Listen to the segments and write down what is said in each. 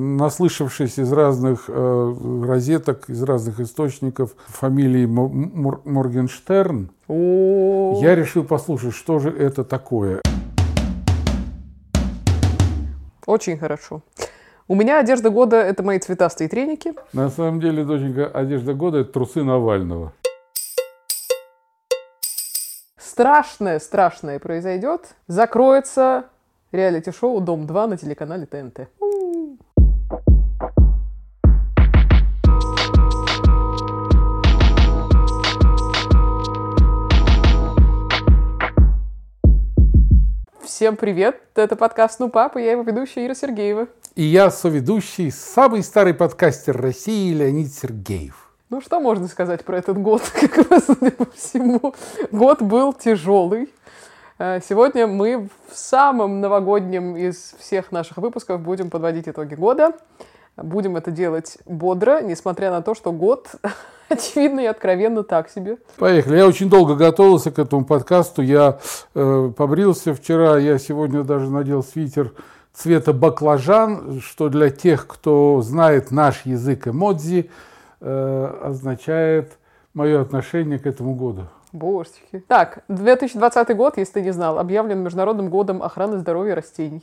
Наслышавшись из разных э, розеток, из разных источников фамилии Мор Моргенштерн, я решил послушать, что же это такое. Очень хорошо. У меня одежда года – это мои цветастые треники. На самом деле, доченька, одежда года – это трусы Навального. Страшное, страшное произойдет. Закроется реалити-шоу «Дом-2» на телеканале ТНТ. Всем привет! Это подкаст «Ну, папа», я его ведущая Ира Сергеева. И я соведущий, самый старый подкастер России Леонид Сергеев. Ну, что можно сказать про этот год? Как раз, по всему, год был тяжелый. Э, Сегодня мы в самом новогоднем из всех наших выпусков будем подводить итоги года. Будем это делать бодро, несмотря на то, что год, очевидно и откровенно так себе. Поехали. Я очень долго готовился к этому подкасту. Я э, побрился вчера, я сегодня даже надел свитер цвета баклажан, что для тех, кто знает наш язык эмодзи, э, означает мое отношение к этому году. Божечки. Так, 2020 год, если ты не знал, объявлен Международным годом охраны здоровья растений.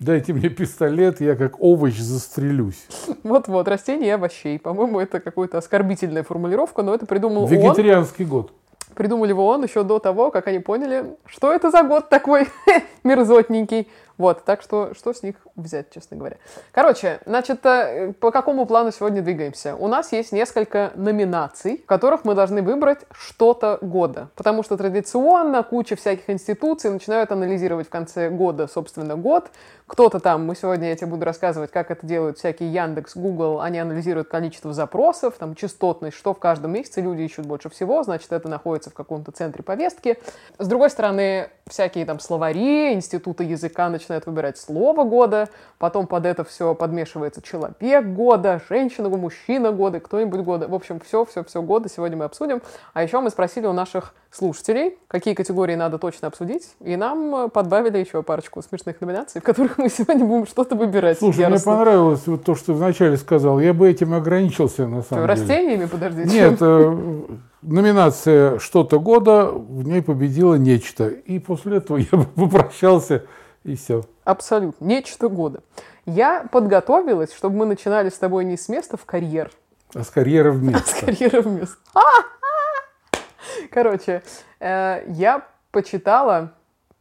Дайте мне пистолет, я как овощ застрелюсь. Вот-вот, растений и овощей. По-моему, это какая-то оскорбительная формулировка, но это придумал он. Вегетарианский год. Придумали его он еще до того, как они поняли, что это за год такой мерзотненький. Вот, так что что с них взять, честно говоря. Короче, значит, э, по какому плану сегодня двигаемся? У нас есть несколько номинаций, в которых мы должны выбрать что-то года. Потому что традиционно куча всяких институций начинают анализировать в конце года, собственно, год. Кто-то там, мы сегодня, я тебе буду рассказывать, как это делают всякие Яндекс, Google, они анализируют количество запросов, там, частотность, что в каждом месяце люди ищут больше всего, значит, это находится в каком-то центре повестки. С другой стороны, всякие там словари, институты языка начинают выбирать слово года, потом под это все подмешивается человек года, женщина, мужчина года, кто-нибудь года. В общем, все-все-все года сегодня мы обсудим. А еще мы спросили у наших слушателей, какие категории надо точно обсудить, и нам э, подбавили еще парочку смешных номинаций, в которых мы сегодня будем что-то выбирать. Слушай, яростно. мне понравилось вот то, что вначале сказал. Я бы этим ограничился, на Что, самом деле. растениями, подожди? Нет, э, номинация «Что-то года», в ней победило нечто. И после этого я бы попрощался, и все. Абсолютно. Нечто года. Я подготовилась, чтобы мы начинали с тобой не с места в карьер, А с карьеры а с карьеры вместо. Короче, э, я почитала,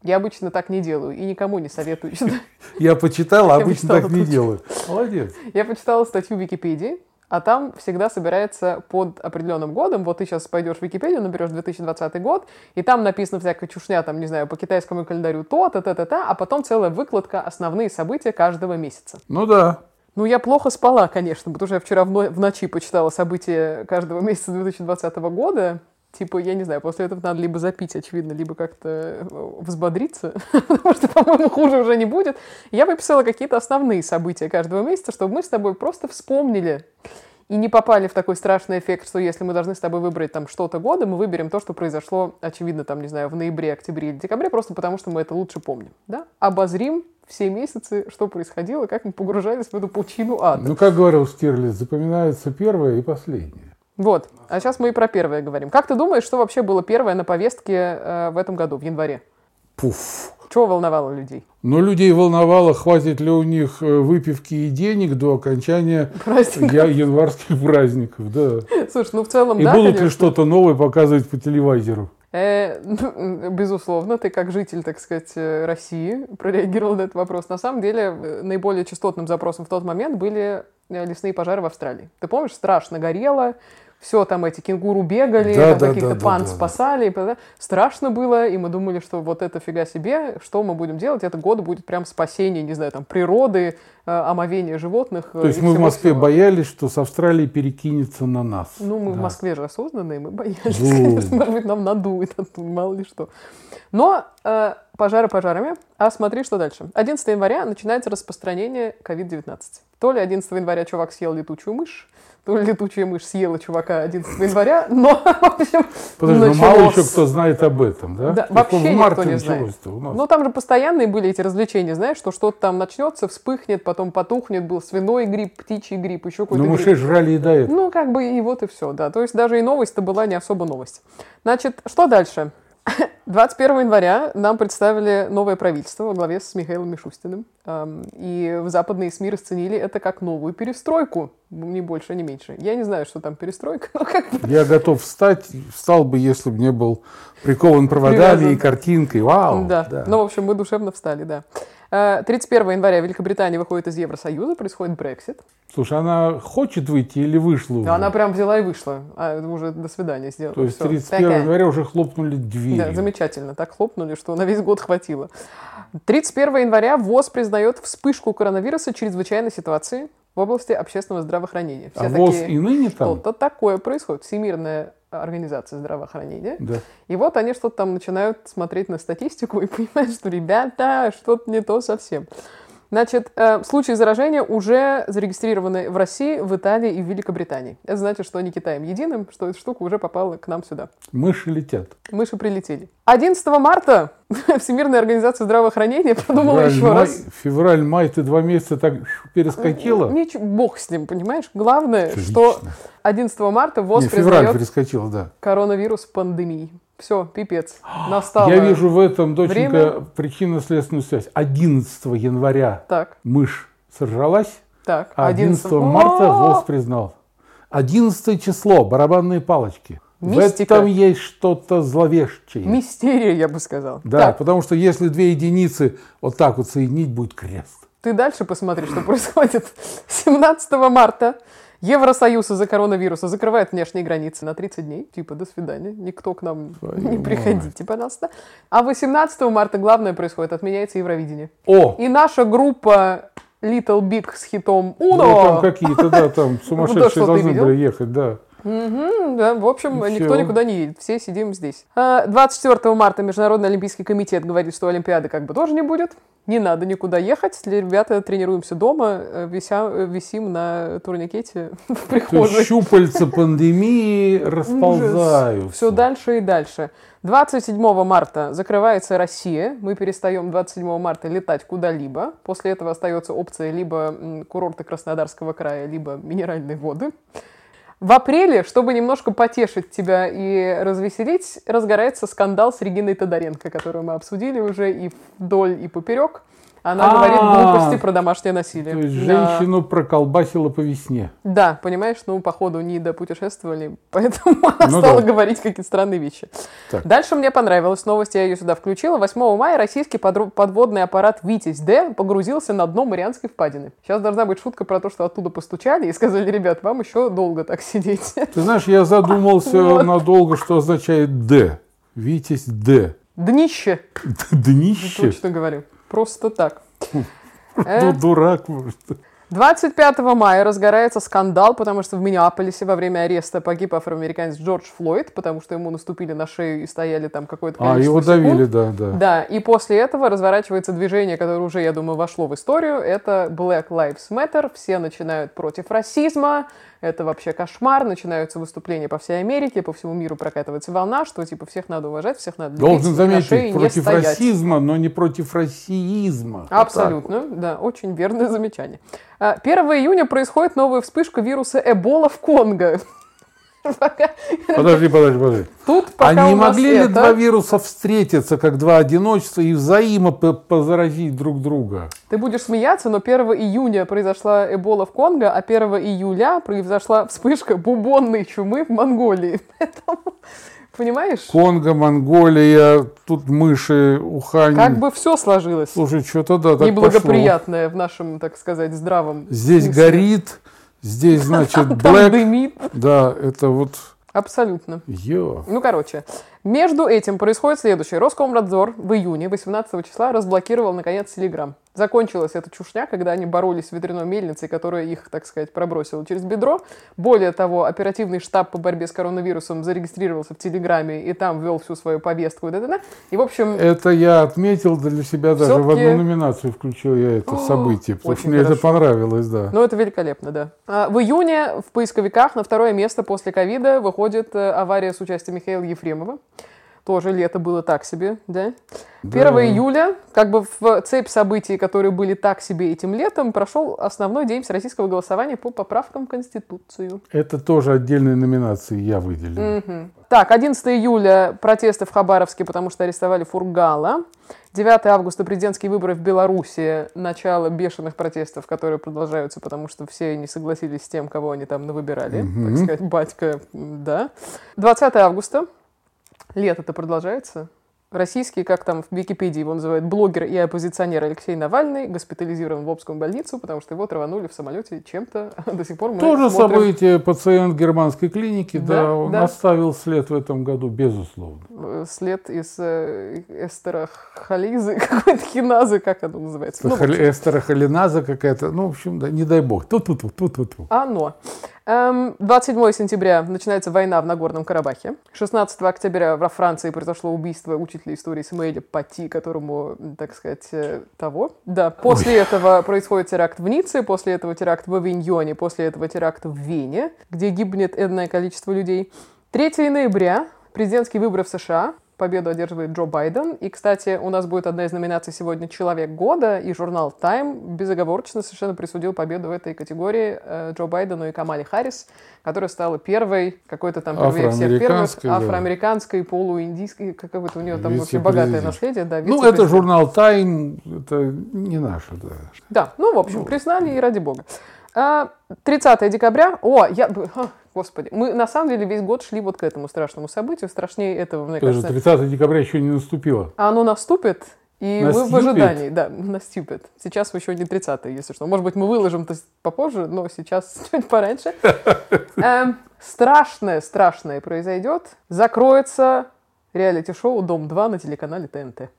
я обычно так не делаю и никому не советую. читать. Я а Я обычно почитала так не делаю. Молодец. Я почитала статью в Википедии, а там всегда собирается под определенным годом. Вот ты сейчас пойдешь в Википедию, наберешь 2020 год, и там написано всякая чушня, там, не знаю, по китайскому календарю то, то, то, то, то, а потом целая выкладка основные события каждого месяца. Ну да. Ну, я плохо спала, конечно, потому что я вчера в, но- в ночи почитала события каждого месяца 2020 года. Типа, я не знаю, после этого надо либо запить, очевидно, либо как-то э, взбодриться, потому что, по-моему, хуже уже не будет. Я выписала какие-то основные события каждого месяца, чтобы мы с тобой просто вспомнили и не попали в такой страшный эффект, что если мы должны с тобой выбрать там что-то года, мы выберем то, что произошло, очевидно, там, не знаю, в ноябре, октябре или декабре, просто потому что мы это лучше помним. Да? Обозрим все месяцы, что происходило, как мы погружались в эту пучину ада. Ну, как говорил Штирлиц, запоминается первое и последнее. Вот. А сейчас мы и про первое говорим. Как ты думаешь, что вообще было первое на повестке э, в этом году, в январе? Пуф. Чего волновало людей? Но людей волновало, хватит ли у них э, выпивки и денег до окончания я- январских праздников. Да. Слушай, ну в целом, И да, будут ли конечно. что-то новое показывать по телевизору? Э, ну, безусловно, ты как житель, так сказать, э, России прореагировал на этот вопрос. На самом деле, наиболее частотным запросом в тот момент были лесные пожары в Австралии. Ты помнишь, страшно горело, все там эти кенгуру бегали, Да, там да, каких-то да, да, пан да, спасали. да. Страшно было, и мы думали, что вот это фига себе, что мы будем делать? Это год будет прям спасение, не знаю, там, природы, э, омовение животных. э, То есть и мы в Москве всего. боялись, что с Австралии перекинется на нас. Ну, мы в Да. Москве же осознанные, мы боялись, Ну. конечно, может быть, нам надует, оттуда, мало ли что. Но э, Пожары пожарами. А смотри, что дальше. 11 января начинается распространение COVID-19. То ли 11 января чувак съел летучую мышь, летучая мышь съела чувака 11 января, но, в общем, Подожди, ну началось. мало еще кто знает об этом, да? Да, вообще никто марте не знает. нас. Ну, там же постоянные были эти развлечения, знаешь, что что-то там начнется, вспыхнет, потом потухнет, был свиной грипп, птичий грипп, еще какой-то Но грипп. мышей жрали и до этого. Ну, как бы и вот и все, да. То есть даже и новость-то была не особо новость. Значит, что дальше? 21 января нам представили новое правительство во главе с Михаилом Мишустиным. И в западные СМИ расценили это как новую перестройку. Ни больше, ни меньше. Я не знаю, что там перестройка, но как Я готов встать, встал бы, если бы не был прикован проводами Привязан. и картинкой. Вау! Да. Ну, в общем, мы душевно встали, да. Э, 31 января Великобритания выходит из Евросоюза, происходит Брексит. Слушай, она хочет выйти или вышла уже? Она прям взяла и вышла. А, уже до свидания сделала. То есть Всё. 31 Такая. января уже хлопнули двери. Да, замечательно. Так хлопнули, что на весь год хватило. 31 января ВОЗ признает вспышку коронавируса чрезвычайной ситуации в области общественного здравоохранения. Все а ВОЗ такие, и ныне там? что-то такое происходит. Всемирная организация здравоохранения. Да. И вот они что-то там начинают смотреть на статистику и понимают, что, ребята, что-то не то совсем. Значит, э, случаи заражения уже зарегистрированы в России, в Италии и в Великобритании. Это значит, что не Китаем единым, что эта штука уже попала к нам сюда. Мыши летят. Мыши прилетели. 11 марта Всемирная организация здравоохранения продумала Февраль, еще май, раз. Февраль, май, ты два месяца так перескочила? Ничего, бог с ним, понимаешь? Главное, Отлично. что 11 марта ВОЗ Не, февраль признает перескочила, да. коронавирус пандемией. Все, пипец. Настало. Я вижу в этом, доченька, причинно-следственную связь. 11 января Так, мышь сожралась, так. а 11 О! марта ВОЗ признал. 11 число, барабанные палочки. Мистика. В этом есть что-то зловещее. Мистерия, я бы сказал. Да, Так, потому что если две единицы вот так вот соединить, будет крест. ты дальше посмотри, что происходит. 17 марта Евросоюз из-за коронавируса закрывает внешние границы на 30 дней. Типа, до свидания. Никто к нам Твою не мать. приходите, пожалуйста. А 18 марта главное происходит. Отменяется Евровидение. О, И наша группа Little Big с хитом ну, Uno. там какие-то, да, там Ну, сумасшедшие должны были ехать, да. Мгм, да, в общем, И никто всё. никуда не едет, все сидим здесь. А, 24 марта Международный Олимпийский комитет говорит, что Олимпиады как бы тоже не будет. Не надо никуда ехать. Ребята тренируемся дома, э, вися, э, висим на турникете в прихожей. щупальца пандемии расползаются. Все дальше и дальше. 27 марта закрывается Россия. Мы перестаем 27 марта летать куда-либо. После этого остается опция либо м, курорты Краснодарского края, либо минеральные воды. В апреле, чтобы немножко потешить тебя и развеселить, разгорается скандал с Региной Тодоренко, которую мы обсудили уже и вдоль, и поперек. Она А, говорит глупости про домашнее насилие. То есть женщину проколбасило по весне. Да, понимаешь, ну, походу, не допутешествовали, поэтому она Ну стала да. говорить какие-то странные вещи. Дальше мне понравилась новость, я ее сюда включила. 8 мая российский подводный аппарат «Витязь-Д» погрузился на дно Марианской впадины. Сейчас должна быть шутка про то, что оттуда постучали и сказали, ребят, вам еще долго так сидеть. Ты знаешь, я задумался надолго, что означает «Д». Витязь «Д». Днище, Днище. точно говорю. Просто так. Ну, дурак, может. 25 мая разгорается скандал, потому что в Миннеаполисе во время ареста погиб афроамериканец Джордж Флойд, потому что ему наступили на шею и стояли там какое-то А, количество его секунд. давили, да, да. Да, и после этого разворачивается движение, которое уже, я думаю, вошло в историю. Это Black Lives Matter. Все начинают против расизма. Это вообще кошмар. Начинаются выступления по всей Америке, по всему миру прокатывается волна, что типа всех надо уважать, всех надо Должен на заметить, не против стоять. расизма, но не против. Вот Абсолютно, да, очень верное замечание. А, 1 июня происходит новая вспышка вируса Эбола в Конго. Пока-. Подожди, подожди, подожди. Тут пока а не могли ли это- два вируса встретиться, как два одиночества, и взаимо по- позаразить друг друга? Ты будешь смеяться, но 1 июня произошла Эбола в Конго, а 1 июля произошла вспышка бубонной чумы в Монголии. Поэтому, понимаешь, Конго, Монголия, тут мыши, Ухань. как бы все сложилось Слушай, что-то да, так неблагоприятное в нашем, так сказать, здравом пошло. Здесь смысле. горит, здесь, значит, Там black. дымит. Да, это вот... Абсолютно. Ё. Ну, короче, Между этим происходит следующее. Роскомнадзор в июне 18 числа разблокировал, наконец, Телеграм. Закончилась эта чушня, когда они боролись с ветряной мельницей, которая их, так сказать, пробросила через бедро. Более того, оперативный штаб по борьбе с коронавирусом зарегистрировался в Телеграме и там ввел всю свою повестку. Да -да -да. И, в общем... Это я отметил для себя даже в одну номинацию включил я это событие, потому что мне это понравилось, да. Ну, это великолепно, да. А, в июне в поисковиках на второе место после ковида выходит э, авария с участием Михаила Ефремова. Тоже лето было так себе, да? да? 1 июля, как бы в цепь событий, которые были так себе этим летом, прошел основной день всероссийского голосования по поправкам в Конституцию. Это тоже отдельные номинации я выделил. Угу. Так, 11 июля протесты в Хабаровске, потому что арестовали Фургала. 9 августа президентские выборы в Беларуси, начало бешеных протестов, которые продолжаются, потому что все не согласились с тем, кого они там навыбирали, угу. так сказать, батька, да. 20 августа лето-то продолжается. Российский, как там в Википедии его называют, блогер и оппозиционер Алексей Навальный госпитализирован в Обскую больницу, потому что его траванули в самолете чем-то. До сих пор мы Тоже смотрим... событие. Пациент германской клиники, да, да он да. оставил след в этом году, безусловно. Э, след из э, эстерохолизы, какой-то хиназы, как оно называется? Ну, эстерохолиназа какая-то, ну, в общем, да, не дай бог. Тут-тут-тут, тут-тут. Оно. 27 эм, сентября начинается война в Нагорном Карабахе. 16 октября во Франции произошло убийство учителя истории Самуэля Пати, которому, так сказать, э, того. Да, после Ой. этого происходит теракт в Ницце, после этого теракт в Авиньоне, после этого теракт в Вене, где гибнет энное количество людей. 3 ноября президентские выборы в США победу одерживает Джо Байден. И, кстати, у нас будет одна из номинаций сегодня «Человек года», и журнал Time безоговорочно совершенно присудил победу в этой категории э, Джо Байдену и Камали Харрис, которая стала первой, какой-то там первой всех первых, да. афроамериканской, полуиндийской, какое-то у нее там очень богатое наследие. Да, ну, это журнал Time, это не наше, да. Да, ну, в общем, ну, признали и ради бога. 30 а, декабря, о, я, Господи, мы на самом деле весь год шли вот к этому страшному событию. Страшнее этого, мне Тоже кажется. 30 декабря еще не наступило. А оно наступит, и наступит. вы в ожидании. Да, наступит. Сейчас еще не 30 если что. Может быть, мы выложим то попозже, но сейчас чуть пораньше. Эм, страшное, страшное произойдет. Закроется реалити-шоу «Дом-2» на телеканале ТНТ.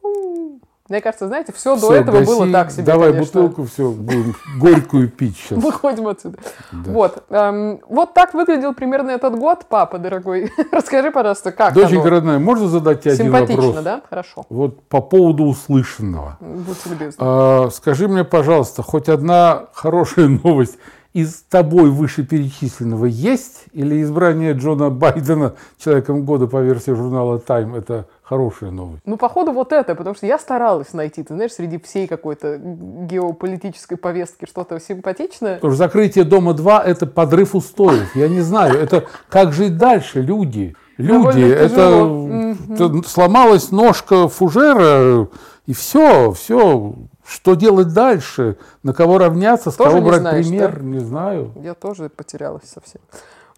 Мне кажется, знаете, все, все до этого гаси, было так себе. Давай конечно. бутылку, все, будем горькую пить сейчас. Выходим отсюда. Да. Вот. Эм, вот так выглядел примерно этот год, папа дорогой. Расскажи, пожалуйста, как Доченька оно? родная, можно задать тебе один вопрос? Симпатично, да? Хорошо. Вот по поводу услышанного. Будьте любезны. А, скажи мне, пожалуйста, хоть одна хорошая новость из тобой вышеперечисленного есть? Или избрание Джона Байдена человеком года по версии журнала Time это хорошая новость? Ну, походу, вот это, потому что я старалась найти, ты знаешь, среди всей какой-то геополитической повестки что-то симпатичное. Потому что закрытие Дома-2 – это подрыв устоев. Я не знаю, это как жить дальше, люди. Люди, это, это сломалась ножка фужера, и все, все. Что делать дальше? На кого равняться? С тоже кого брать знаешь, пример? Да? Не знаю. Я тоже потерялась совсем.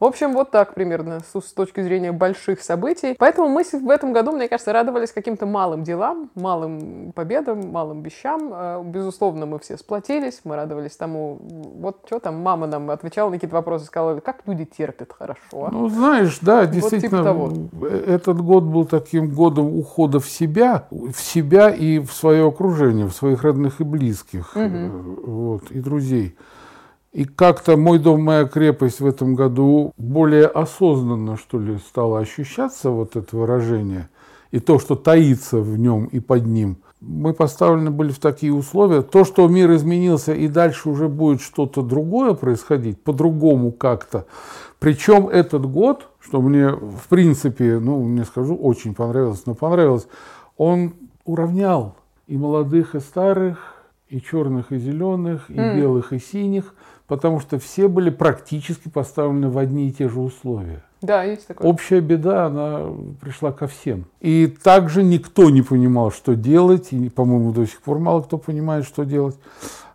В общем, вот так примерно с, точки зрения больших событий. Поэтому мы в этом году, мне кажется, радовались каким-то малым делам, малым победам, малым вещам. Э, безусловно, мы все сплотились, мы радовались тому, вот что там мама нам отвечала на какие-то вопросы, сказала, как люди терпят хорошо. А? Ну, знаешь, да, действительно, вот типа этот год был таким годом ухода в себя, в себя и в свое окружение, в своих родных и близких, угу. вот, и друзей. И как-то мой дом, моя крепость в этом году более осознанно, что ли, стало ощущаться вот это выражение. И то, что таится в нем и под ним. Мы поставлены были в такие условия. То, что мир изменился и дальше уже будет что-то другое происходить, по-другому как-то. Причем этот год, что мне в принципе, ну, не скажу, очень понравилось, но понравилось, он уравнял и молодых, и старых, и черных, и зеленых, и mm. белых, и синих – потому что все были практически поставлены в одни и те же условия. Да, есть такое. Общая беда, она пришла ко всем. И также никто не понимал, что делать, и, по-моему, до сих пор мало кто понимает, что делать.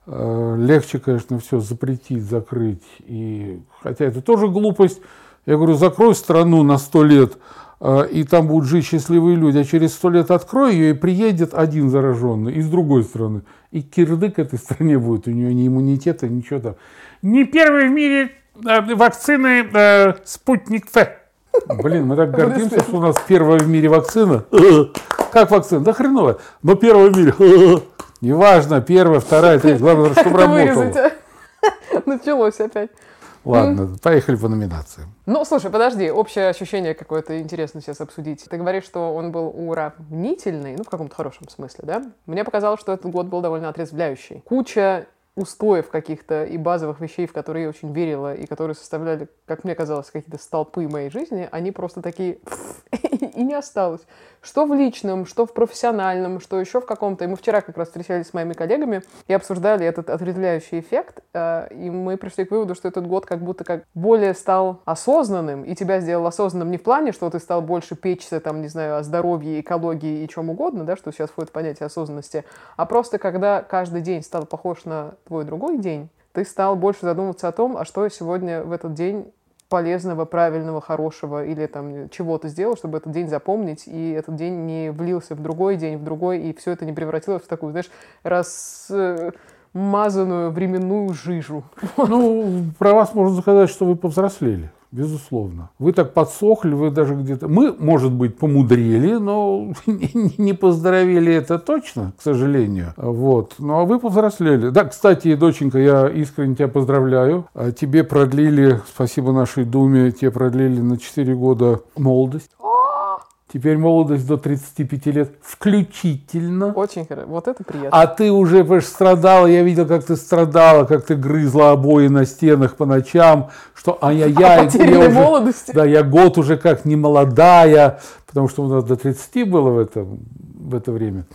Э, легче, конечно, все запретить, закрыть. И, хотя это тоже глупость. Я говорю, закрой страну на сто лет, э, и там будут жить счастливые люди, а через сто лет открой ее, и приедет один зараженный из другой страны. И кирдык этой стране будет, у нее ни иммунитета, ничего там. Не первый в мире э, вакцины э, «Спутник В». Блин, мы так гордимся, что у нас первая в мире вакцина. Как вакцина? Да хреновая. Но первая в мире. Неважно, первая, вторая, третья. Главное, чтобы работала. Началось опять. Ладно, поехали по номинациям. Ну, слушай, подожди, общее ощущение какое-то интересно сейчас обсудить. Ты говоришь, что он был уравнительный, ну, в каком-то хорошем смысле, да? Мне показалось, что этот год был довольно отрезвляющий. Куча устоев каких-то и базовых вещей, в которые я очень верила, и которые составляли, как мне казалось, какие-то столпы моей жизни, они просто такие и не осталось. Что в личном, что в профессиональном, что еще в каком-то. И мы вчера как раз встречались с моими коллегами и обсуждали этот отрезвляющий эффект, э, и мы пришли к выводу, что этот год как будто как более стал осознанным, и тебя сделал осознанным не в плане, что ты стал больше печься, там, не знаю, о здоровье, экологии и чем угодно, да, что сейчас входит в понятие осознанности, а просто когда каждый день стал похож на твой другой день, ты стал больше задумываться о том, а что я сегодня в этот день полезного, правильного, хорошего или там чего-то сделал, чтобы этот день запомнить, и этот день не влился в другой день, в другой, и все это не превратилось в такую, знаешь, размазанную временную жижу. Ну, про вас можно сказать, что вы повзрослели безусловно. Вы так подсохли, вы даже где-то... Мы, может быть, помудрили, но не поздоровели это точно, к сожалению. Вот. Ну, а вы повзрослели. Да, кстати, доченька, я искренне тебя поздравляю. А тебе продлили, спасибо нашей Думе, тебе продлили на 4 года молодость. Теперь молодость до 35 лет включительно. Очень хорошо. Вот это приятно. А ты уже понимаешь, страдала, я видел, как ты страдала, как ты грызла обои на стенах по ночам, что ай-яй-яй. я уже, молодости. Да, я год уже как не молодая, потому что у нас до 30 было в это, в это время.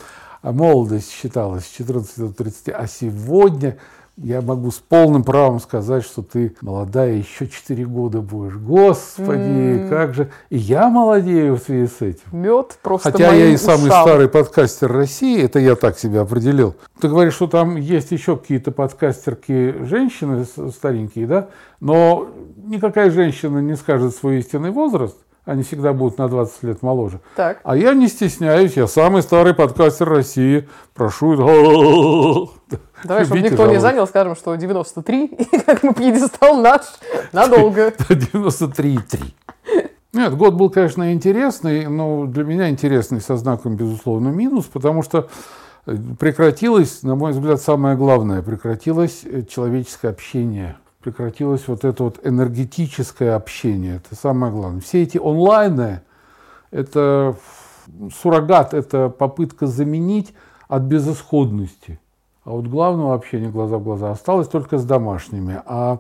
А молодость считалась с 14 до 30. А сегодня я могу с полным правом сказать, что ты молодая, еще 4 года будешь. Господи, mm. как же. И я молодею в связи с этим. Мед просто Хотя я и самый ушам. старый подкастер России, это я так себя определил. Ты говоришь, что там есть еще какие-то подкастерки женщины старенькие, да? Но никакая женщина не скажет свой истинный возраст они всегда будут на 20 лет моложе. Так. А я не стесняюсь, я самый старый подкастер России. Прошу. Давай, чтобы никто не занял, скажем, что 93, и как мы пьедестал наш надолго. 93,3. Нет, год был, конечно, интересный, но для меня интересный со знаком, безусловно, минус, потому что прекратилось, на мой взгляд, самое главное, прекратилось человеческое общение – прекратилось вот это вот энергетическое общение. Это самое главное. Все эти онлайны, это суррогат, это попытка заменить от безысходности. А вот главного общения глаза в глаза осталось только с домашними. А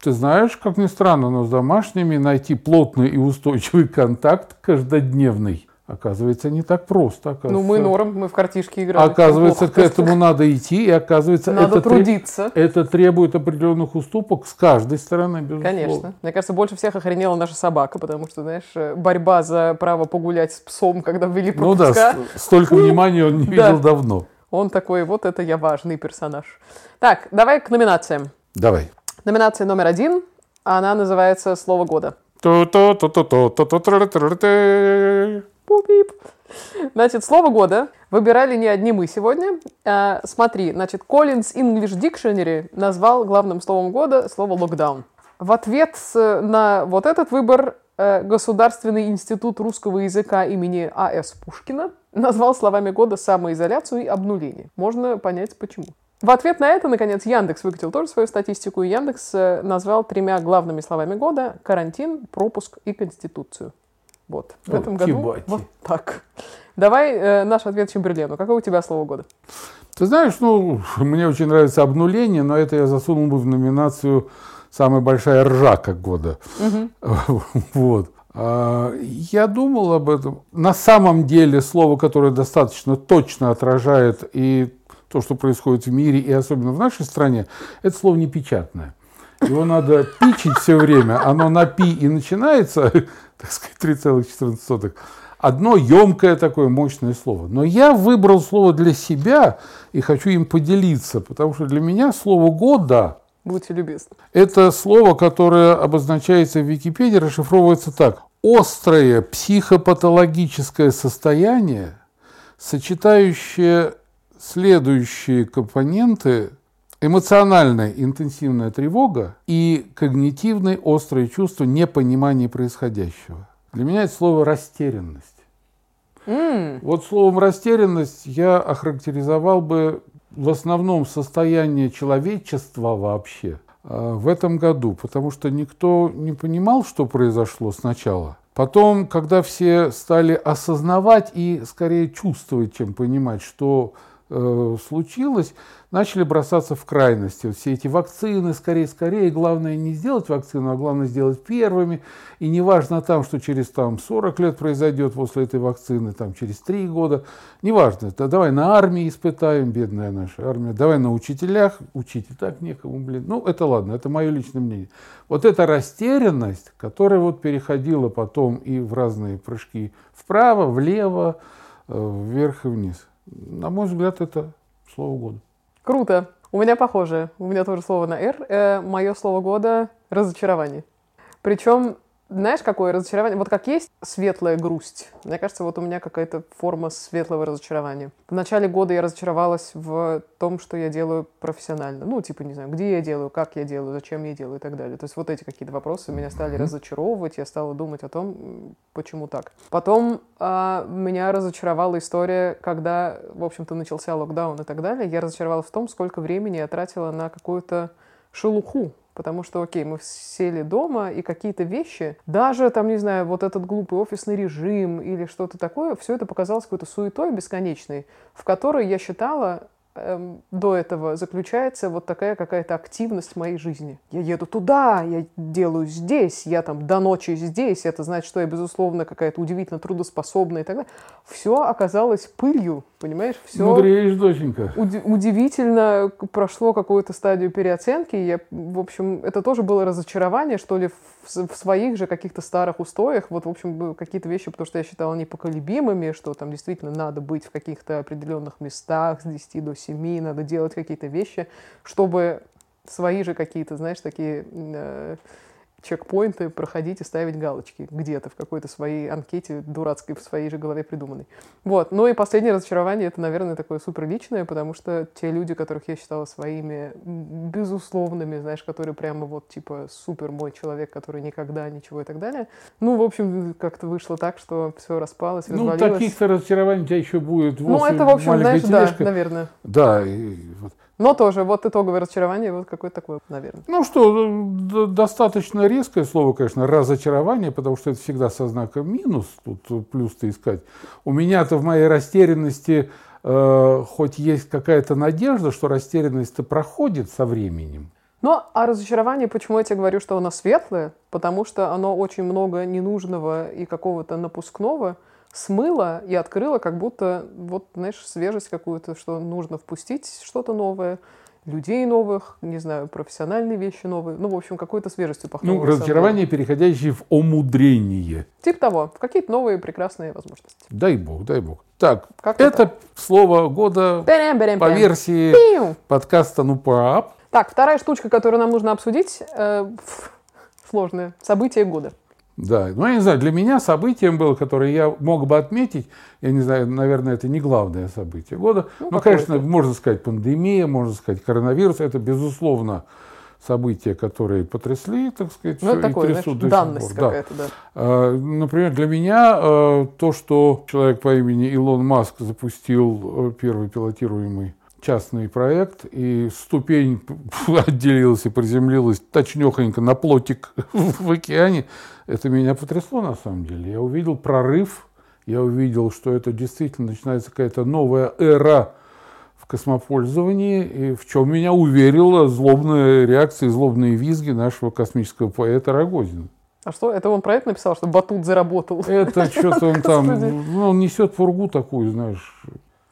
ты знаешь, как ни странно, но с домашними найти плотный и устойчивый контакт каждодневный Оказывается, не так просто. Ну, мы норм, мы в картишки играем. Оказывается, к этому надо идти, и оказывается, надо это, трудиться. это требует определенных уступок с каждой стороны, безусловно. Конечно. Мне кажется, больше всех охренела наша собака, потому что, знаешь, борьба за право погулять с псом, когда ввели пропуска. Ну да, столько внимания он не видел давно. Он такой, вот это я важный персонаж. Так, давай к номинациям. Давай. Номинация номер один, она называется «Слово года». Пуп-пип. Значит, слово года выбирали не одни мы сегодня. А, смотри, значит, Collins English Dictionary назвал главным словом года слово локдаун. В ответ на вот этот выбор Государственный институт русского языка имени А.С. Пушкина назвал словами года самоизоляцию и обнуление. Можно понять почему. В ответ на это, наконец, Яндекс выкатил тоже свою статистику, и Яндекс э, назвал тремя главными словами года карантин, пропуск и конституцию. Вот. В этом году вот так. Давай э, наш ответ Чемберлену. Какое у тебя слово года? Ты знаешь, ну, мне очень нравится обнуление, но это я засунул бы в номинацию «Самая большая ржака года». Угу. Вот. А, я думал об этом. На самом деле слово, которое достаточно точно отражает и то, что происходит в мире, и особенно в нашей стране, это слово непечатное. Его надо пичить все время. Оно на пи и начинается, так сказать, 3,14. Одно емкое такое мощное слово. Но я выбрал слово для себя и хочу им поделиться, потому что для меня слово «года» Будьте любезны. Это слово, которое обозначается в Википедии, расшифровывается так. Острое психопатологическое состояние, сочетающее следующие компоненты эмоциональная интенсивная тревога и когнитивные острые чувства непонимания происходящего. Для меня это слово растерянность. М, Вот словом растерянность я охарактеризовал бы в основном состояние человечества вообще э, в этом году, потому что никто не понимал, что произошло сначала. Потом, когда все стали осознавать и скорее чувствовать, чем понимать, что э, случилось, начали бросаться в крайности. Все эти вакцины, скорее, скорее, главное не сделать вакцину, а главное сделать первыми. И не важно там, что через там, 40 лет произойдет после этой вакцины, там, через 3 года, неважно. Да давай на армии испытаем, бедная наша армия, давай на учителях, учить и так некому, блин. Ну, это ладно, это мое личное мнение. Вот эта растерянность, которая вот переходила потом и в разные прыжки вправо, влево, э, вверх и вниз. На мой взгляд, это слово года. Круто. У меня похоже. У меня тоже слово на «р». мое слово года — разочарование. Причем, знаешь, какое разочарование? Вот как есть светлая грусть. Мне кажется, вот у меня какая-то форма светлого разочарования. В начале года я разочаровалась в том, что я делаю профессионально. Ну, типа, не знаю, где я делаю, как я делаю, зачем я делаю и так далее. То есть вот эти какие-то вопросы меня стали разочаровывать. Я стала думать о том, почему так. Потом а, меня разочаровала история, когда, в общем-то, начался локдаун и так далее. Я разочаровалась в том, сколько времени я тратила на какую-то шелуху. Потому что, окей, мы сели дома, и какие-то вещи, даже там, не знаю, вот этот глупый офисный режим или что-то такое, все это показалось какой-то суетой бесконечной, в которой я считала, эм, до этого заключается вот такая какая-то активность в моей жизни. Я еду туда, я делаю здесь, я там до ночи здесь, это значит, что я, безусловно, какая-то удивительно трудоспособная и так далее. Все оказалось пылью, понимаешь? Все Мудреешь, доченька. уди- удивительно прошло какую-то стадию переоценки. Я, в общем, это тоже было разочарование, что ли, в, в своих же каких-то старых устоях. Вот, в общем, какие-то вещи, потому что я считала непоколебимыми, что там действительно надо быть в каких-то определенных местах с 10 до 7, надо делать какие-то вещи, чтобы свои же какие-то, знаешь, такие э, чекпоинты проходить и ставить галочки где-то в какой-то своей анкете дурацкой, в своей же голове придуманной. Вот. Ну и последнее разочарование, это, наверное, такое супер личное, потому что те люди, которых я считала своими безусловными, знаешь, которые прямо вот типа супер мой человек, который никогда ничего и так далее. Ну, в общем, как-то вышло так, что все распалось, Ну, развалилось. таких-то разочарований у тебя еще будет Ну, это, в общем, знаешь, да, тележка. наверное. Да, и вот. Но тоже вот итоговое разочарование, вот какое-то такое, наверное. Ну что, достаточно резкое слово, конечно, разочарование, потому что это всегда со знаком минус, тут плюс-то искать. У меня-то в моей растерянности э, хоть есть какая-то надежда, что растерянность-то проходит со временем. Но а разочарование, почему я тебе говорю, что оно светлое? Потому что оно очень много ненужного и какого-то напускного смыло и открыло как будто, вот, знаешь, свежесть какую-то, что нужно впустить что-то новое, людей новых, не знаю, профессиональные вещи новые. Ну, в общем, какой-то свежестью пахнуло. Ну, на самом разочарование, переходящее в омудрение. Типа того, в какие-то новые прекрасные возможности. Дай бог, дай бог. Так, Как это слово года Берем-берем-берем. по версии Пиу. подкаста «Ну пап». Так, вторая штучка, которую нам нужно обсудить, э, сложная. Событие года. Да, ну я не знаю, для меня событием было, которое я мог бы отметить, я не знаю, наверное, это не главное событие года. Ну, Ну, конечно, можно сказать пандемия, можно сказать коронавирус, это безусловно события, которые потрясли, так сказать, Ну, это всё, и такое, трясут знаешь, до сих пор. Да. какая-то, да. А, Например, для меня э, то, что человек по имени Илон Маск запустил э, первый пилотируемый частный проект, и ступень отделилась и приземлилась точнехонько на плотик в океане, это меня потрясло на самом деле. Я увидел прорыв, я увидел, что это действительно начинается какая-то новая эра в космопользовании, и в чем меня уверила злобная реакция, злобные визги нашего космического поэта Рогозина. А что, это он про это написал, что Батут заработал? Это что-то он там, ну, он несет пургу такую, знаешь.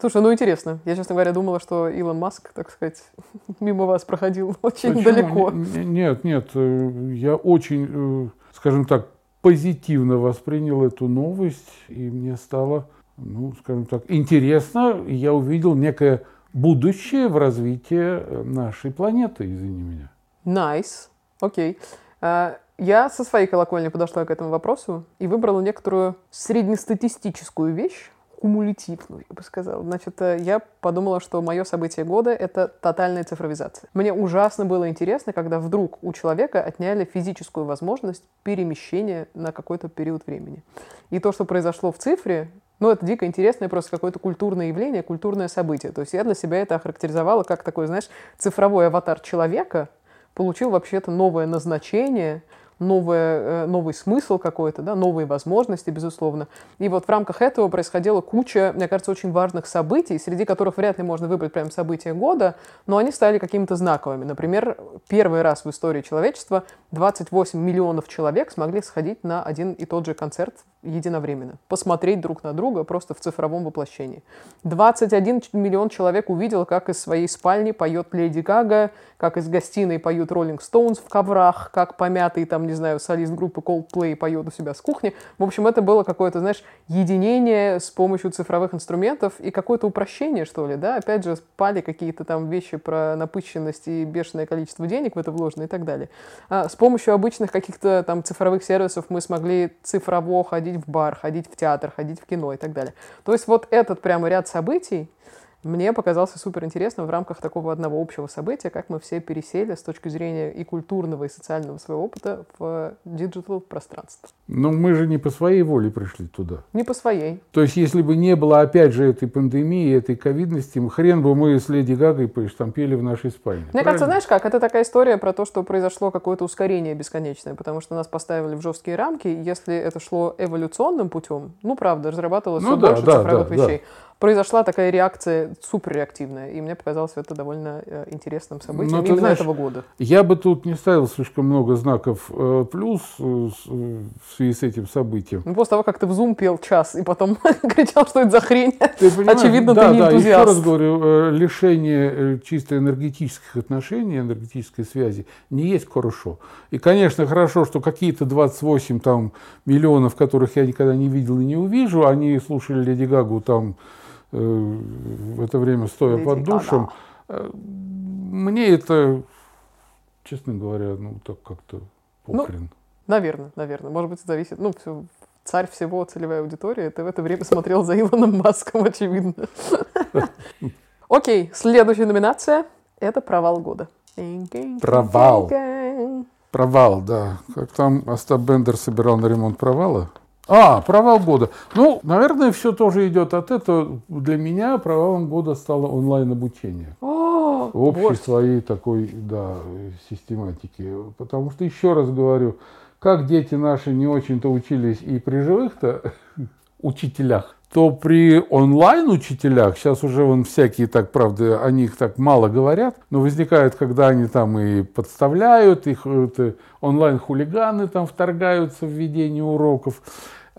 Слушай, ну интересно. Я, честно говоря, думала, что Илон Маск, так сказать, мимо вас проходил очень Почему? далеко. Нет, нет, э, я очень, э, скажем так, позитивно воспринял эту новость, и мне стало, ну, скажем так, интересно, я увидел некое будущее в развитии э, нашей планеты, извини меня. Nice. Окей. А, Я со своей колокольни подошла к этому вопросу и выбрала некоторую среднестатистическую вещь, кумулятивную, я бы сказала. Значит, э, я подумала, что мое событие года — это тотальная цифровизация. Мне ужасно было интересно, когда вдруг у человека отняли физическую возможность перемещения на какой-то период времени. И то, что произошло в цифре, ну, это дико интересное просто какое-то культурное явление, культурное событие. То есть я для себя это охарактеризовала как такой, знаешь, цифровой аватар человека получил вообще-то новое назначение — новое, э, новый смысл какой-то, да, новые возможности, безусловно. И вот в рамках этого происходила куча, мне кажется, очень важных событий, среди которых вряд ли можно выбрать прям события года, но они стали какими-то знаковыми. Например, первый раз в истории человечества 28 миллионов человек смогли сходить на один и тот же концерт единовременно, посмотреть друг на друга просто в цифровом воплощении. 21 миллион человек увидел, как из своей спальни поет Леди Гага, как из гостиной поют Роллинг Стоунс в коврах, как помятый, там, не знаю, солист группы Coldplay поет у себя с кухни. В общем, это было какое-то, знаешь, единение с помощью цифровых инструментов и какое-то упрощение, что ли, да? Опять же, спали какие-то там вещи про напыщенность и бешеное количество денег в это вложено и так далее. А с помощью обычных каких-то там цифровых сервисов мы смогли цифрово ходить ходить в бар, ходить в театр, ходить в кино и так далее. То есть вот этот прямо ряд событий, мне показался супер интересным в рамках такого одного общего события, как мы все пересели с точки зрения и культурного, и социального своего опыта в digital пространство. Но мы же не по своей воле пришли туда. Не по своей. То есть, если бы не было, опять же, этой пандемии, этой ковидности, хрен бы мы с Леди Гагой понимаешь, там пели в нашей спальне. Мне Правильно? кажется, знаешь как, это такая история про то, что произошло какое-то ускорение бесконечное, потому что нас поставили в жесткие рамки, если это шло эволюционным путем, ну, правда, разрабатывалось ну, все да, больше да, цифровых да, вещей. Да произошла такая реакция суперреактивная, и мне показалось это довольно э, интересным событием Но, ну, именно знаешь, этого года. Я бы тут не ставил слишком много знаков э, плюс э, в связи с этим событием. Ну, после того, как ты в Zoom пел час и потом кричал, что это за хрень, ты очевидно, да, ты не да, энтузиаст. еще раз говорю, лишение чисто энергетических отношений, энергетической связи не есть хорошо. И, конечно, хорошо, что какие-то 28 там, миллионов, которых я никогда не видел и не увижу, они слушали Леди Гагу там в это время стоя Леди под душем. Гага. Мне это, честно говоря, ну так как-то похрен. Ну, наверное, наверное. Может быть, зависит. Ну, все, царь всего, целевая аудитория. Ты в это время смотрел за Илоном Маском, очевидно. Окей, следующая номинация – это провал года. Провал. Провал, да. Как там Остап Бендер собирал на ремонт провала? А, провал года. Ну, наверное, все тоже идет от этого. Для меня провалом года стало онлайн-обучение. В общей вот. своей такой, да, систематике. Потому что, еще раз говорю, как дети наши не очень-то учились и при живых-то учителях, то при онлайн-учителях, сейчас уже вон всякие так, правда, о них так мало говорят, но возникают, когда они там и подставляют, их онлайн-хулиганы там вторгаются в ведение уроков.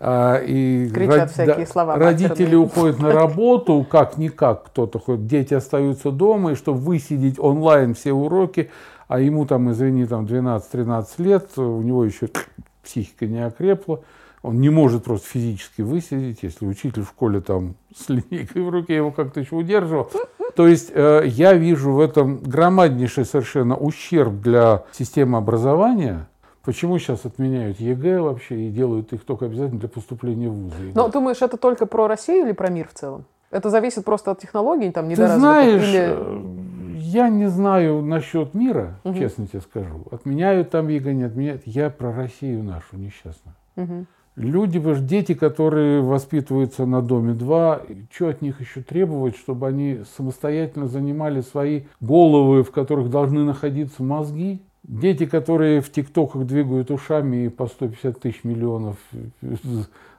А, и Кричат род... всякие слова родители уходят на работу, как-никак кто-то ходит, дети остаются дома, и чтобы высидеть онлайн все уроки, а ему там, извини, там 12-13 лет, у него еще психика не окрепла, он не может просто физически высидеть, если учитель в школе там с линейкой в руке его как-то еще удерживал. То есть э, я вижу в этом громаднейший совершенно ущерб для системы образования – Почему сейчас отменяют ЕГЭ вообще и делают их только обязательно для поступления в вузы? Но думаешь, это только про Россию или про мир в целом? Это зависит просто от технологий, там, Ты знаешь, или... Э, я не знаю насчет мира, угу. честно тебе скажу. Отменяют там ЕГЭ, не отменяют. Я про Россию нашу несчастную. Угу. Люди, дети, которые воспитываются на Доме 2, что от них еще требовать, чтобы они самостоятельно занимали свои головы, в которых должны находиться мозги? Дети, которые в ТикТоках двигают ушами и по 150 тысяч миллионов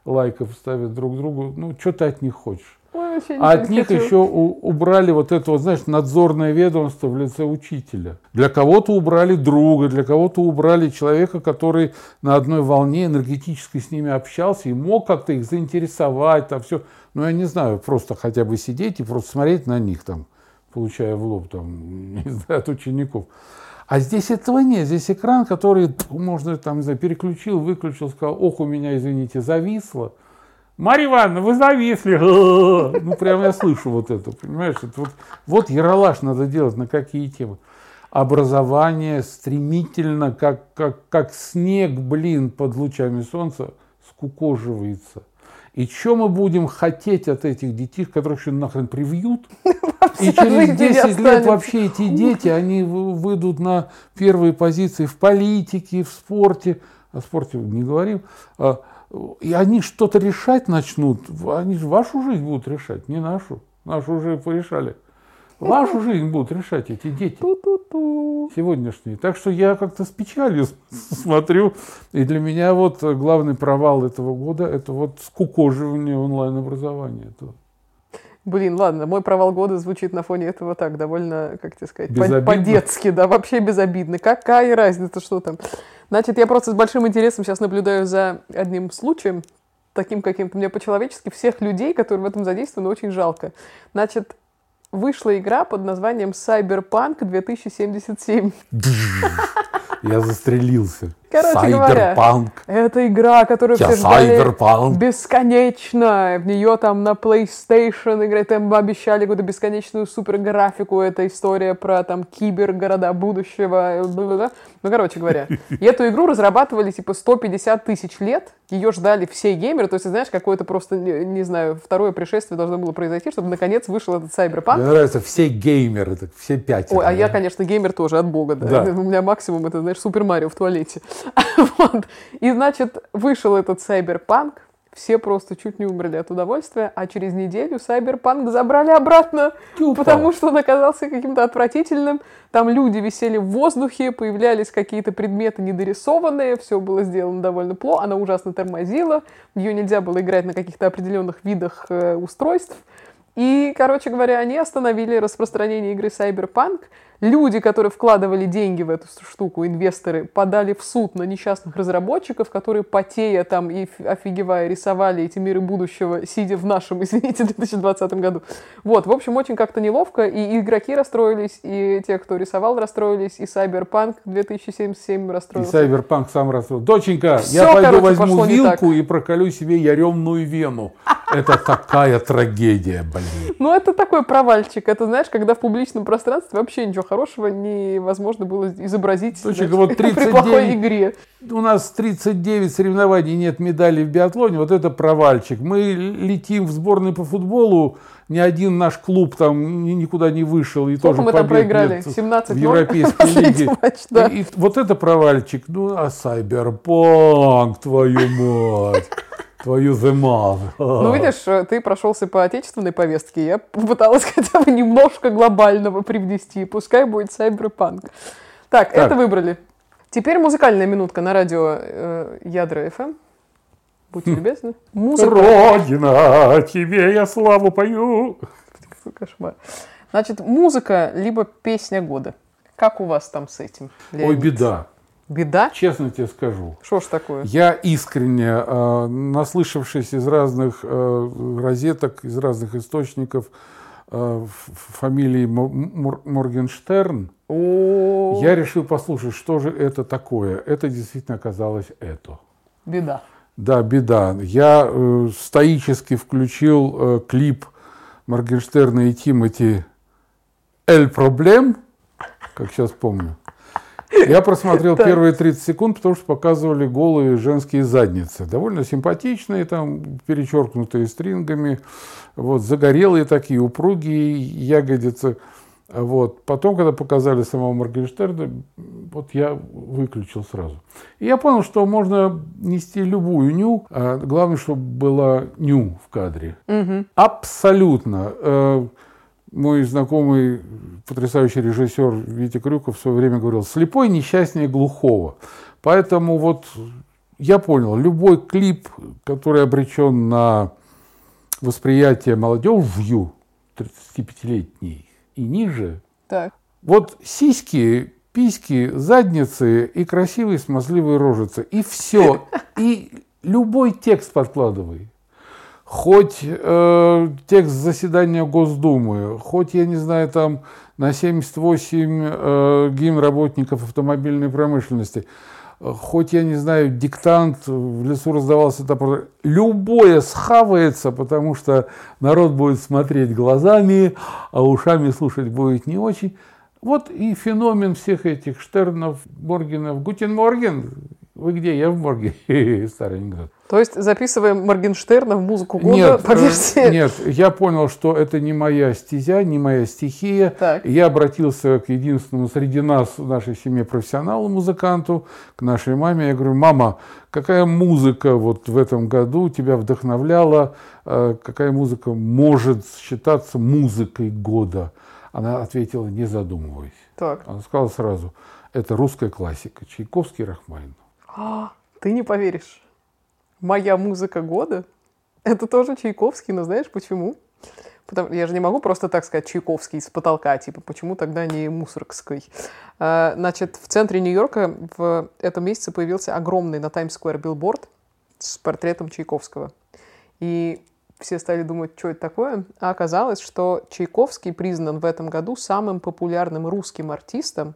лайков ставят друг другу, ну, что ты от них хочешь? Ой, а от них хочу. еще убрали вот это, вот, знаешь, надзорное ведомство в лице учителя. Для кого-то убрали друга, для кого-то убрали человека, который на одной волне энергетически с ними общался и мог как-то их заинтересовать, там все. Ну, я не знаю, просто хотя бы сидеть и просто смотреть на них там, получая в лоб там, не знаю, от учеников. А здесь этого нет. Здесь экран, который можно там, не знаю, переключил, выключил, сказал, ох, у меня, извините, зависло. Марья Ивановна, вы зависли. Ну, прямо я слышу вот это, понимаешь? Это вот, вот яролаж надо делать на какие темы. Образование стремительно, как, как, как снег, блин, под лучами солнца, скукоживается. И что мы будем хотеть от этих детей, которых еще нахрен привьют? И через 10 лет вообще эти дети, они выйдут на первые позиции в политике, в спорте. О спорте не говорим. А, и они что-то решать начнут. Они же вашу жизнь будут решать, не нашу. Нашу уже порешали. Вашу жизнь будут решать эти дети сегодняшние. Так что я как-то с печалью смотрю. И для меня вот главный провал этого года – это вот скукоживание онлайн-образования. Блин, ладно, мой провал года звучит на фоне этого так, довольно, как тебе сказать, по-детски, да, вообще безобидно. Какая разница, что там. Значит, я просто с большим интересом сейчас наблюдаю за одним случаем, таким каким-то мне по-человечески, всех людей, которые в этом задействованы, очень жалко. Значит, вышла игра под названием Cyberpunk 2077. Я застрелился. Короче говоря, это игра, которую все ждали бесконечно. В нее там на PlayStation играть, там обещали какую-то бесконечную супер графику. Это история про там кибергорода будущего. Ну, короче говоря. Эту игру разрабатывали типа 150 тысяч лет. Ее ждали все геймеры. То есть, знаешь, какое-то просто, не, знаю, второе пришествие должно было произойти, чтобы наконец вышел этот Cyberpunk. Мне нравится все геймеры, все пять. Ой, а я, конечно, геймер тоже от бога, да. да. У меня максимум это, знаешь, Супер Марио в туалете. вот. И, значит, вышел этот Cyberpunk, все просто чуть не умерли от удовольствия, а через неделю Cyberpunk забрали обратно, Тюпа. потому что он оказался каким-то отвратительным. Там люди висели в воздухе, появлялись какие-то предметы недорисованные, все было сделано довольно плохо, она ужасно тормозила, ее нельзя было играть на каких-то определенных видах э, устройств. И, короче говоря, они остановили распространение игры Cyberpunk, Люди, которые вкладывали деньги в эту штуку, инвесторы, подали в суд на несчастных разработчиков, которые, потея там и офигевая, рисовали эти миры будущего, сидя в нашем, извините, 2020 году. Вот, в общем, очень как-то неловко, и игроки расстроились, и те, кто рисовал, расстроились, и Cyberpunk 2077 расстроился. И Cyberpunk сам расстроился. Доченька, Все, я пойду короче, возьму вилку и проколю себе яремную вену. Это такая трагедия, блин. Ну, это такой провальчик. Это, знаешь, когда в публичном пространстве вообще ничего хорошего невозможно было изобразить Слушай, вот 39, при плохой игре. У нас 39 соревнований, нет медалей в биатлоне, вот это провальчик. Мы летим в сборную по футболу, ни один наш клуб там никуда не вышел. И Сколько тоже мы там проиграли? 17 В Европейской лиге. Матч, да. и, и вот это провальчик. Ну, а Сайберпанк, твою мать. Твою the Ну, видишь, ты прошелся по отечественной повестке. Я попыталась хотя бы немножко глобального привнести. Пускай будет Cyberpunk. Так, так. это выбрали. Теперь музыкальная минутка на радио э, Ядра FM. Будьте хм. любезны. Музыка. Родина, тебе я славу пою. Кошмар. Значит, музыка либо песня года. Как у вас там с этим? Леонид? Ой, беда. Беда? Честно тебе скажу. Что ж такое? Я искренне, э, наслышавшись из разных э, розеток, из разных источников э, фамилии Моргенштерн, я решил послушать, что же это такое. Это действительно оказалось это. Беда. Да, беда. Я э, стоически включил э, клип Моргенштерна и Тимати «Эль проблем», как сейчас помню. Я просмотрел первые 30 секунд, потому что показывали голые женские задницы. Довольно симпатичные, там, перечеркнутые стрингами. Вот, загорелые такие, упругие ягодицы. Вот. Потом, когда показали самого Моргенштерна, вот я выключил сразу. И я понял, что можно нести любую ню, а главное, чтобы была ню в кадре. Угу. Абсолютно. Мой знакомый потрясающий режиссер Витя Крюков в свое время говорил, слепой несчастнее глухого. Поэтому вот я понял, любой клип, который обречен на восприятие молодежью 35-летней и ниже, так. вот сиськи, письки, задницы и красивые смазливые рожицы, и все. И любой текст подкладывай хоть э, текст заседания Госдумы, хоть, я не знаю, там на 78 э, гимн работников автомобильной промышленности, хоть, я не знаю, диктант в лесу раздавался, топор, любое схавается, потому что народ будет смотреть глазами, а ушами слушать будет не очень. Вот и феномен всех этих Штернов, Моргенов, Guten Morgen, Вы где? Я в морге. Старый анекдот. То есть записываем Моргенштерна в музыку года Нет, по э, версии... нет, я понял, что это не моя стезя, не моя стихия. Так. Я обратился к единственному среди нас, в нашей семье, профессионалу, музыканту, к нашей маме. Я говорю, мама, какая музыка вот в этом году тебя вдохновляла? Э, Какая музыка может считаться музыкой года? Она ответила, не задумываясь. Так, Она сказала сразу, это русская классика, Чайковский, Рахманинов. А, ты не поверишь. Моя музыка года — это тоже Чайковский, но знаешь почему? Потому, я же не могу просто так сказать Чайковский с потолка, типа, почему тогда не Мусоргской? А, значит, в центре Нью-Йорка в этом месяце появился огромный на Таймс-сквер билборд с портретом Чайковского. И все стали думать, что это такое. А оказалось, что Чайковский признан в этом году самым популярным русским артистом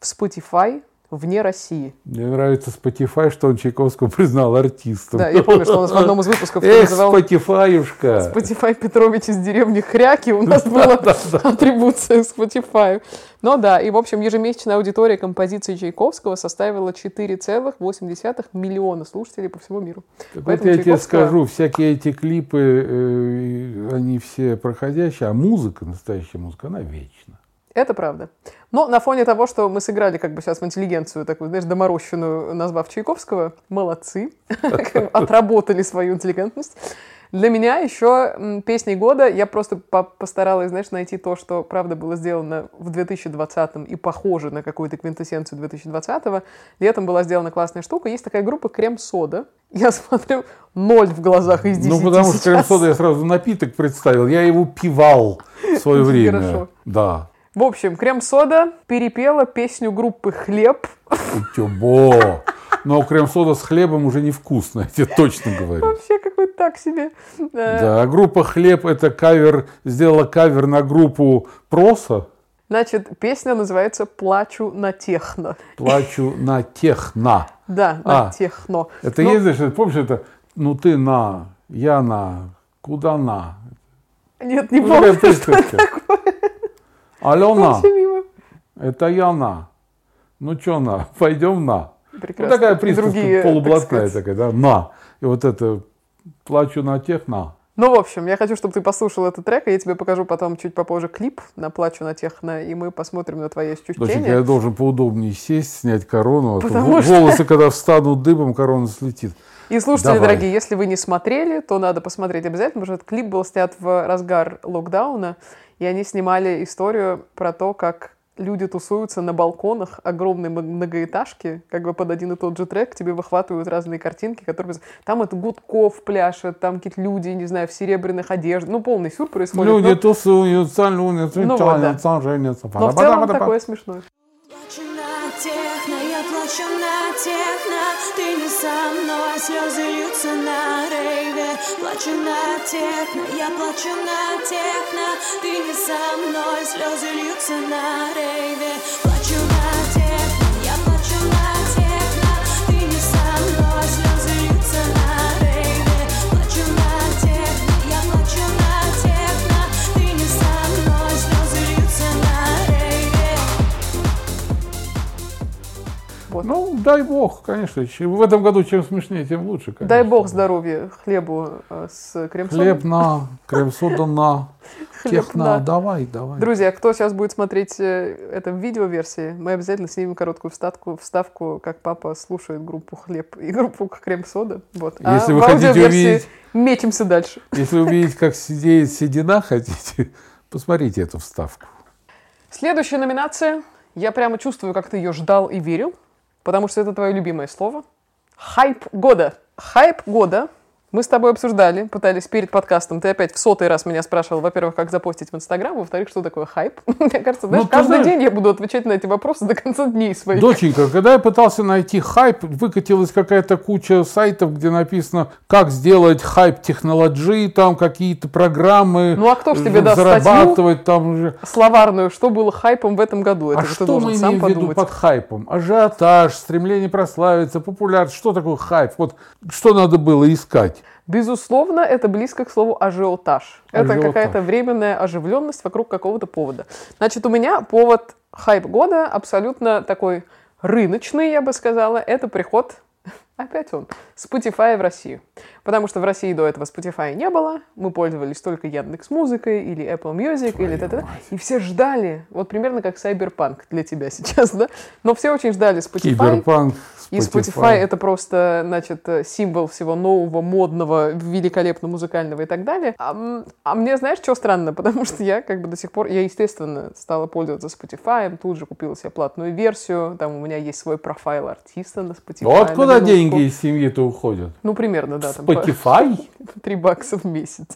в Spotify вне России. Мне нравится Spotify, что он Чайковского признал артистом. Да, я помню, что он в одном из выпусков Эх, называл Spotify-юшка. Spotify Петрович из деревни Хряки. У нас была атрибуция Spotify. Но да, и, в общем, ежемесячная аудитория композиции Чайковского составила 4,8 миллиона слушателей по всему миру. Так вот Поэтому я тебе скажу, всякие эти клипы, э, они все проходящие, а музыка, настоящая музыка, она вечна. Это правда. Но на фоне того, что мы сыграли как бы сейчас в интеллигенцию, такую, знаешь, доморощенную, назвав Чайковского, молодцы, отработали свою интеллигентность. Для меня еще м, песней года я просто по- постаралась, знаешь, найти то, что правда было сделано в 2020 и похоже на какую-то квинтэссенцию 2020. Летом была сделана классная штука. Есть такая группа Крем-сода. Я смотрю, ноль в глазах из 10 Ну, потому что сейчас. крем-сода я сразу напиток представил. Я его пивал в свое время. хорошо. Да. В общем, Крем-сода перепела песню группы «Хлеб». Утюбо. Но крем-сода с хлебом уже невкусно, я тебе точно говорю. Вообще какой-то так себе. Э, Да, а группа «Хлеб» это кавер, сделала кавер на группу «Проса». Значит, песня называется «Плачу на техно». Плачу на техно. Да, на А, техно. Это Ну, есть, знаешь, помнишь, это ну ты на, я на, куда на? Нет, не Ну, помню, что это присказка. Алло, на, вообще мимо. это я на. Ну что на, пойдем на. Ну, Прекрасно. такая И присказка полублатная так такая, да, на. И вот это плачу на тех, на. Ну, в общем, я хочу, чтобы ты послушал этот трек, и я тебе покажу потом чуть попозже клип на «Плачу на техно», и мы посмотрим на твои ощущения. я должен поудобнее сесть, снять корону, а то Потому в- что- волосы, когда встанут дыбом, корона слетит. И слушатели, Давай. дорогие, если вы не смотрели, то надо посмотреть обязательно, потому что этот клип был снят в разгар локдауна, и они снимали историю про то, как люди тусуются на балконах огромной многоэтажки, как бы под один и тот же трек, тебе выхватывают разные картинки, которые... Там это Гудков пляшет, там какие-то люди, не знаю, в серебряных одеждах, ну, полный сюр происходит. Люди но- тусуются, люди Ну вот, да. женятся. но в целом такое смешное. Плачу на техно Ты не со мной, слезы льются на рейве. Плачу на техно, я плачу на техно Ты не со мной, слезы льются на рейве Вот. Ну, дай бог, конечно. В этом году чем смешнее, тем лучше, конечно. Дай бог здоровья хлебу э, с крем-содой. Хлеб на, крем-сода на, Хлеб тех на. Давай, давай. Друзья, кто сейчас будет смотреть э, это в видеоверсии, мы обязательно снимем короткую вставку, вставку, как папа слушает группу «Хлеб» и группу «Крем-сода». Вот. А Если вы в хотите увидеть- метимся дальше. Если увидеть, как сидеет седина хотите, посмотрите эту вставку. Следующая номинация. Я прямо чувствую, как ты ее ждал и верил, потому что это твое любимое слово. Хайп года. Хайп года мы с тобой обсуждали, пытались перед подкастом. Ты опять в сотый раз меня спрашивал, во-первых, как запостить в Инстаграм, во-вторых, что такое хайп. Мне кажется, знаешь, Ну, каждый знаешь- день я буду отвечать на эти вопросы до конца дней своих. Доченька, когда я пытался найти хайп, выкатилась какая-то куча сайтов, где написано, как сделать хайп технологии, там какие-то программы. Ну, а кто ж тебе даст зарабатывать там. Словарную, что было хайпом в этом году? Это а что мы имеем в виду под хайпом? Ажиотаж, стремление прославиться, популярность. Что такое хайп? Вот что надо было искать? Безусловно, это близко к слову ажиотаж. Это Ажиотаж. какая-то временная оживленность вокруг какого-то повода. Значит, у меня повод хайп года абсолютно такой рыночный, я бы сказала. Это приход Опять он. Spotify в Россию. Потому что в России до этого Spotify не было. Мы пользовались только Яндекс Музыкой или Apple Music или т т И все ждали. Вот примерно как Cyberpunk для тебя сейчас, да? Но все очень ждали Spotify. Киберпанк, И Spotify это просто, значит, символ всего нового, модного, великолепно музыкального и так далее. А, а мне, знаешь, что странно? Потому что я как бы до сих пор, я, естественно, стала пользоваться Spotify, тут же купила себе платную версию, там у меня есть свой профайл артиста на Spotify. Вот на куда минутку. деньги из семьи-то уходят. Ну, примерно, да. Там Spotify? Три бакса в месяц.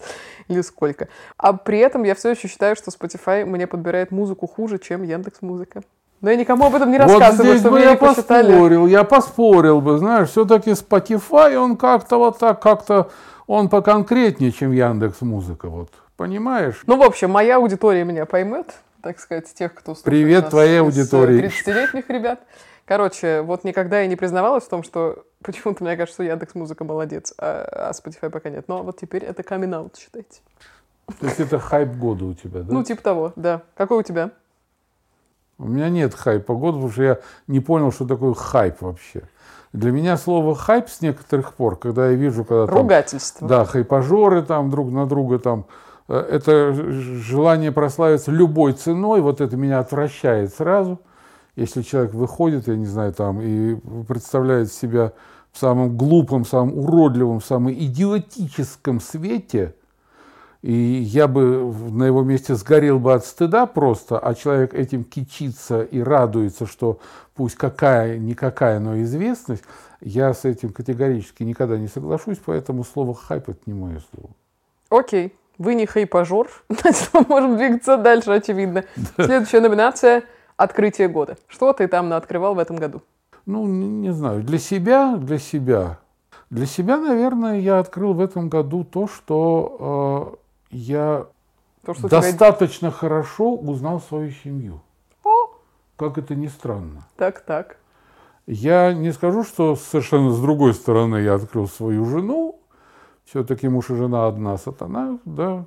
Или сколько. А при этом я все еще считаю, что Spotify мне подбирает музыку хуже, чем Яндекс Музыка. Но я никому об этом не Вот рассказываю, здесь чтобы бы я посчитали. поспорил, я поспорил бы, знаешь, все-таки Spotify, он как-то вот так, как-то, он поконкретнее, чем Яндекс Музыка, вот, понимаешь? Ну, в общем, моя аудитория меня поймет, так сказать, тех, кто слушает Привет нас твоей аудитории. 30-летних ребят. Короче, вот никогда я не признавалась в том, что почему-то мне кажется, что Яндекс Музыка молодец, а, а Spotify пока нет. Но вот теперь это камин аут, считайте. То есть это хайп года у тебя, да? Ну, типа того, да. Какой у тебя? У меня нет хайпа года, потому что я не понял, что такое хайп вообще. Для меня слово хайп с некоторых пор, когда я вижу, когда там Ругательство. Да, хайпажоры там друг на друга там. э, Это желание прославиться любой ценой, вот это меня отвращает сразу. Если человек выходит, я не знаю, там, и представляет себя в самом глупом, самом уродливом, самом идиотическом свете, и я бы на его месте сгорел бы от стыда просто, а человек этим кичится и радуется, что пусть какая-никакая, но известность, я с этим категорически никогда не соглашусь, поэтому слово хайп это не мое слово. Окей. Вы не хайпажор, значит, мы можем двигаться дальше, очевидно. Следующая номинация – «Открытие года». Что ты там открывал в этом году? Ну, не, знаю, для себя, для себя. Для себя, наверное, я открыл в этом году то, что э, я То, что у тебя- достаточно хорошо узнал свою семью. О! Как это ни странно. Так, так. Я не скажу, что совершенно с другой стороны я открыл свою жену. Все-таки муж и жена одна сатана, да.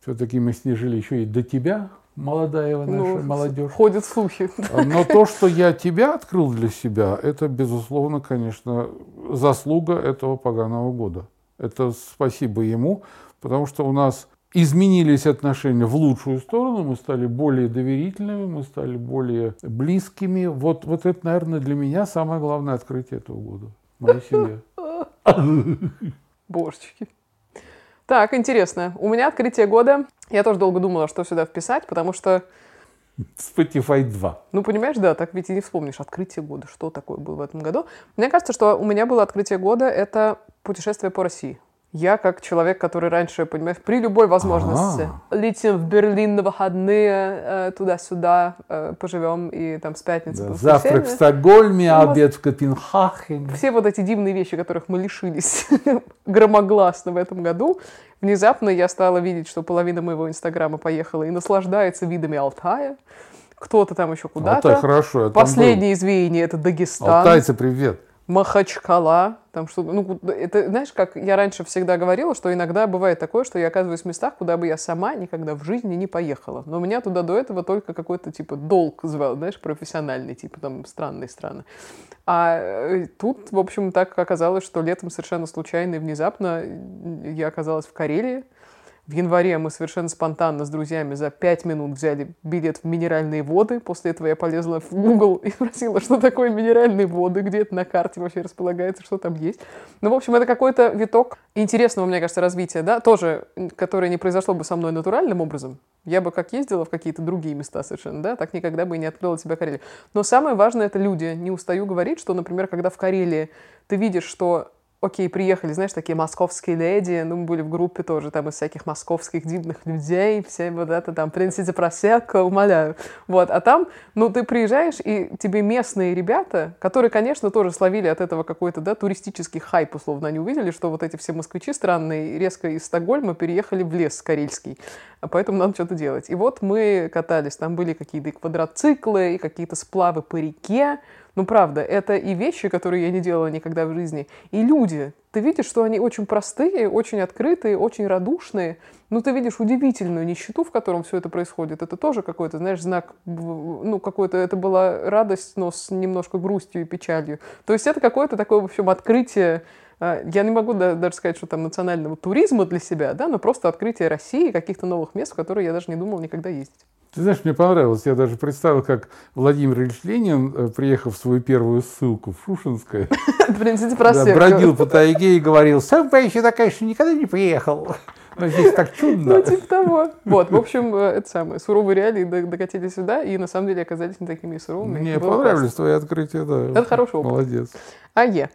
Все-таки мы с ней жили еще и до тебя, молодая наша Ну, молодежь. Ходят слухи. Но то, что я тебя открыл для себя, это, безусловно, конечно, заслуга этого поганого года. Это спасибо ему, потому что у нас изменились отношения в лучшую сторону, мы стали более доверительными, мы стали более близкими. Вот, вот это, наверное, для меня самое главное открытие этого года. Моя семья. Божечки. Так, интересно. У меня открытие года. Я тоже долго думала, что сюда вписать, потому что, Spotify 2. ну, понимаешь, да, так ведь и не вспомнишь. Открытие года. Что такое было в этом году? Мне кажется, что у меня было открытие года — это путешествие по России. Я, как человек, который раньше, понимаешь, при любой возможности летим в Берлин на выходные, э, туда-сюда, э, поживем, и там с пятницы Да, Завтрак в. Стокгольме, Ну, обед в Копенгагене. все вот эти дивные вещи, которых мы лишились громогласно в этом году, внезапно я стала видеть, что половина моего инстаграма поехала и наслаждается видами Алтая. Кто-то там еще Алтай, куда-то. хорошо. там был. Последнее извеяние это Дагестан, Алтайцы, привет. Махачкала. Там что, ну, это, знаешь, как я раньше всегда говорила, что иногда бывает такое, что я оказываюсь в местах, куда бы я сама никогда в жизни не поехала. Но меня туда до этого только какой-то типа долг звал, знаешь, профессиональный, типа там странные страны. А э, тут, в общем, так оказалось, что летом совершенно случайно и внезапно я оказалась в Карелии. В январе мы совершенно спонтанно с друзьями за пять минут взяли билет в минеральные воды. После этого я полезла в Google и спросила, что такое минеральные воды, где это на карте вообще располагается, что там есть. Ну, в общем, это какой-то виток интересного, мне кажется, развития, да, тоже, которое не произошло бы со мной натуральным образом. Я бы как ездила в какие-то другие места совершенно, да, так никогда бы и не открыла себя Карелии. Но самое важное — это люди. Не устаю говорить, что, например, когда в Карелии ты видишь, что окей, приехали, знаешь, такие московские леди, ну, мы были в группе тоже, там, из всяких московских дивных людей, все вот это, там, принесите просекко, умоляю. Вот, а там, ну, ты приезжаешь, и тебе местные ребята, которые, конечно, тоже словили от этого какой-то, да, туристический хайп, условно, они увидели, что вот эти все москвичи странные резко из Стокгольма переехали в лес карельский, а поэтому надо что-то делать. И вот мы катались, там были какие-то квадроциклы, и какие-то сплавы по реке, Ну, правда, это и вещи, которые я не делала никогда в жизни, и люди. Ты видишь, что они очень простые, очень открытые, очень радушные. Ну, ты видишь удивительную нищету, в котором все это происходит. Это тоже какой-то, знаешь, знак, ну, какой-то, это была радость, но с немножко грустью и печалью. То есть это какое-то такое, в общем, открытие я не могу да- даже сказать, что там национального туризма для себя, да, но просто открытие России, каких-то новых мест, в которые я даже не думал никогда ездить. Ты знаешь, мне понравилось. Я даже представил, как Владимир Ильич Ленин, э, приехав в свою первую ссылку в Шушинское, бродил по тайге и говорил, сам бы я сюда, конечно, никогда не приехал. Но здесь так Ну, чудно. типа того. Вот, в общем, э, это самое. Суровые реалии до- докатились сюда, и на самом деле оказались не такими суровыми. Мне понравились твои открытия, да. Это хороший опыт. Молодец. А е.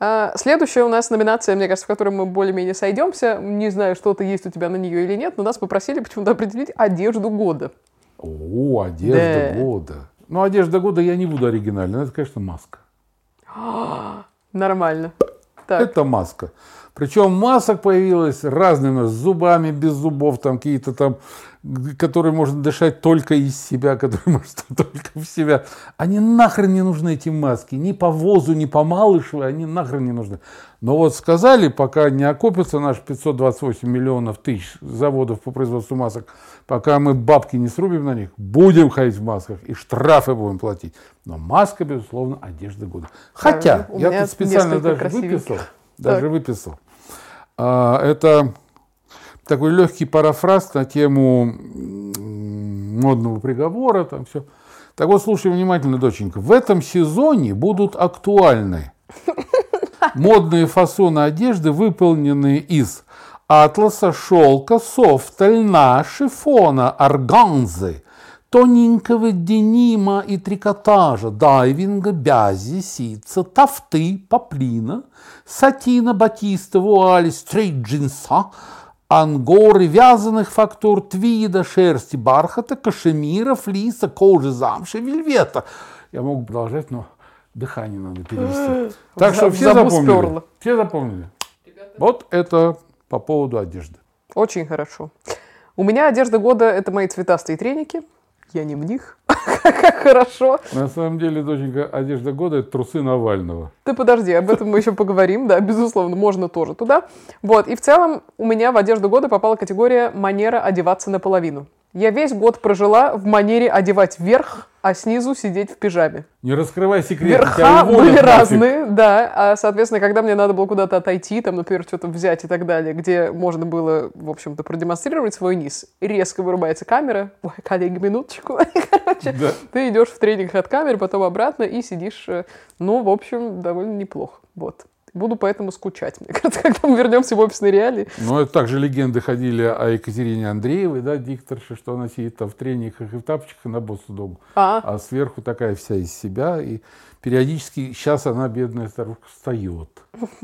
А, Следующая у нас номинация, мне кажется, в которой мы более-менее сойдемся. Не знаю, что-то есть у тебя на нее или нет, но нас попросили почему-то определить одежду года. О, одежда Да. года. Ну, одежда года я не буду оригинальной. Это, конечно, маска. Нормально. Так, Это маска. Причем масок появилось разными, с зубами, без зубов, там какие-то там, которые можно дышать только из себя, которые можно только в себя. Они нахрен не нужны, эти маски. Ни по ВОЗу, ни по Малышевой, они нахрен не нужны. Но вот сказали, пока не окупятся наши 528 миллионов тысяч заводов по производству масок, пока мы бабки не срубим на них, будем ходить в масках и штрафы будем платить. Но маска, безусловно, одежда года. Хотя, у я тут специально даже красивеньких. выписал, даже выписал. А, это такой легкий парафраз на тему модного приговора, там все. Так вот, слушай внимательно, доченька. В этом сезоне будут актуальны модные фасоны одежды, выполненные из атласа, шелка, софта, льна, шифона, органзы, тоненького денима и трикотажа, дайвинга, бязи, ситца, тафты, поплина, сатина, батиста, вуали, стрейт-джинса, ангоры, вязаных фактур, твида, шерсти, бархата, кашемира, флиса, кожи, замши, вельвета. Я могу продолжать, но дыхание надо перевести. Так что все запомнили. Все запомнили. Вот это по поводу одежды. очень хорошо. У меня одежда года — это мои цветастые треники. Я не в них. Как хорошо. На самом деле, доченька, одежда года – это трусы Навального. Ты подожди, об этом мы еще поговорим, да, безусловно, можно тоже туда. Вот, и в целом у меня в одежду года попала категория манера одеваться наполовину. Я весь год прожила в манере одевать вверх, а снизу сидеть в пижаме. Не раскрывай секрет. Верха были нафиг. разные, да. А, соответственно, когда мне надо было куда-то отойти, там, например, что-то взять и так далее, где можно было, в общем-то, продемонстрировать свой низ, резко вырубается камера. Ой, коллеги, минуточку. Короче, Да. ты идешь в тренингах от камеры, потом обратно и сидишь, э, ну, в общем, довольно неплохо. Вот. Буду поэтому скучать, мне кажется, когда мы вернемся в офисные реалии. Ну, это также легенды ходили о Екатерине Андреевой, да, дикторше, что она сидит там в тренингах и в тапочках и на боссу дому. А, А сверху такая вся из себя. И периодически сейчас она, бедная старушка, встает.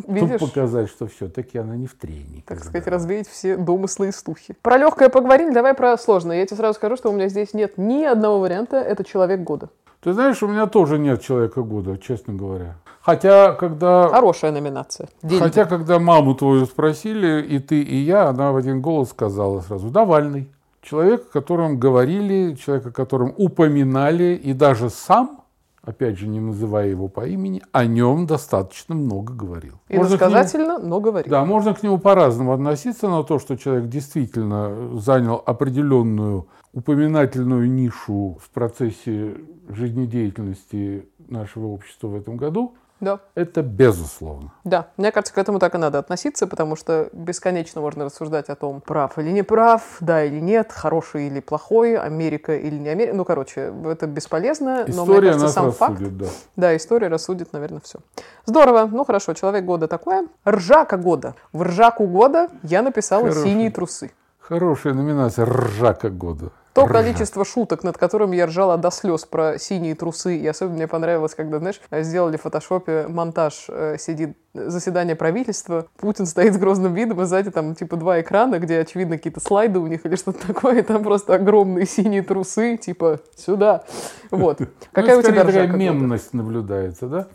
видишь? Чтобы показать, что все-таки она не в тренингах. так сказать, да. развеять все домыслы и слухи. Про легкое поговорили, давай про сложное. Я тебе сразу скажу, что у меня здесь нет ни одного варианта, это человек года. Ты знаешь, у меня тоже нет человека года, честно говоря. Хотя, когда Хорошая номинация. Деньги. Хотя, когда маму твою спросили, и ты, и я, она в один голос сказала сразу «Навальный». Человек, о котором говорили, человек, о котором упоминали, и даже сам, опять же, не называя его по имени, о нем достаточно много говорил. И Можно к нему- но говорит. да, можно к нему по-разному относиться, но то, что человек действительно занял определенную упоминательную нишу в процессе жизнедеятельности нашего общества в этом году, Да. это безусловно. Да, мне кажется, к этому так и надо относиться, потому что бесконечно можно рассуждать о том, прав или не прав, да или нет, хороший или плохой, Америка или не Америка. Ну, короче, это бесполезно, но мне История кажется, нас сам факт, рассудит, да. да, история рассудит, наверное, все. Здорово, ну хорошо, человек года такое. Ржака года. В ржаку года я написала Хороший. синие трусы. Хорошая номинация «Ржака года». То Ржа. количество шуток, над которым я ржала до слез про синие трусы, и особенно мне понравилось, когда, знаешь, сделали в фотошопе монтаж, э, сидит заседание правительства, Путин стоит с грозным видом, и сзади там типа два экрана, где, очевидно, какие-то слайды у них или что-то такое, и там просто огромные синие трусы, типа, сюда. Вот. Какая Ну, у тебя такая мемность наблюдается, да?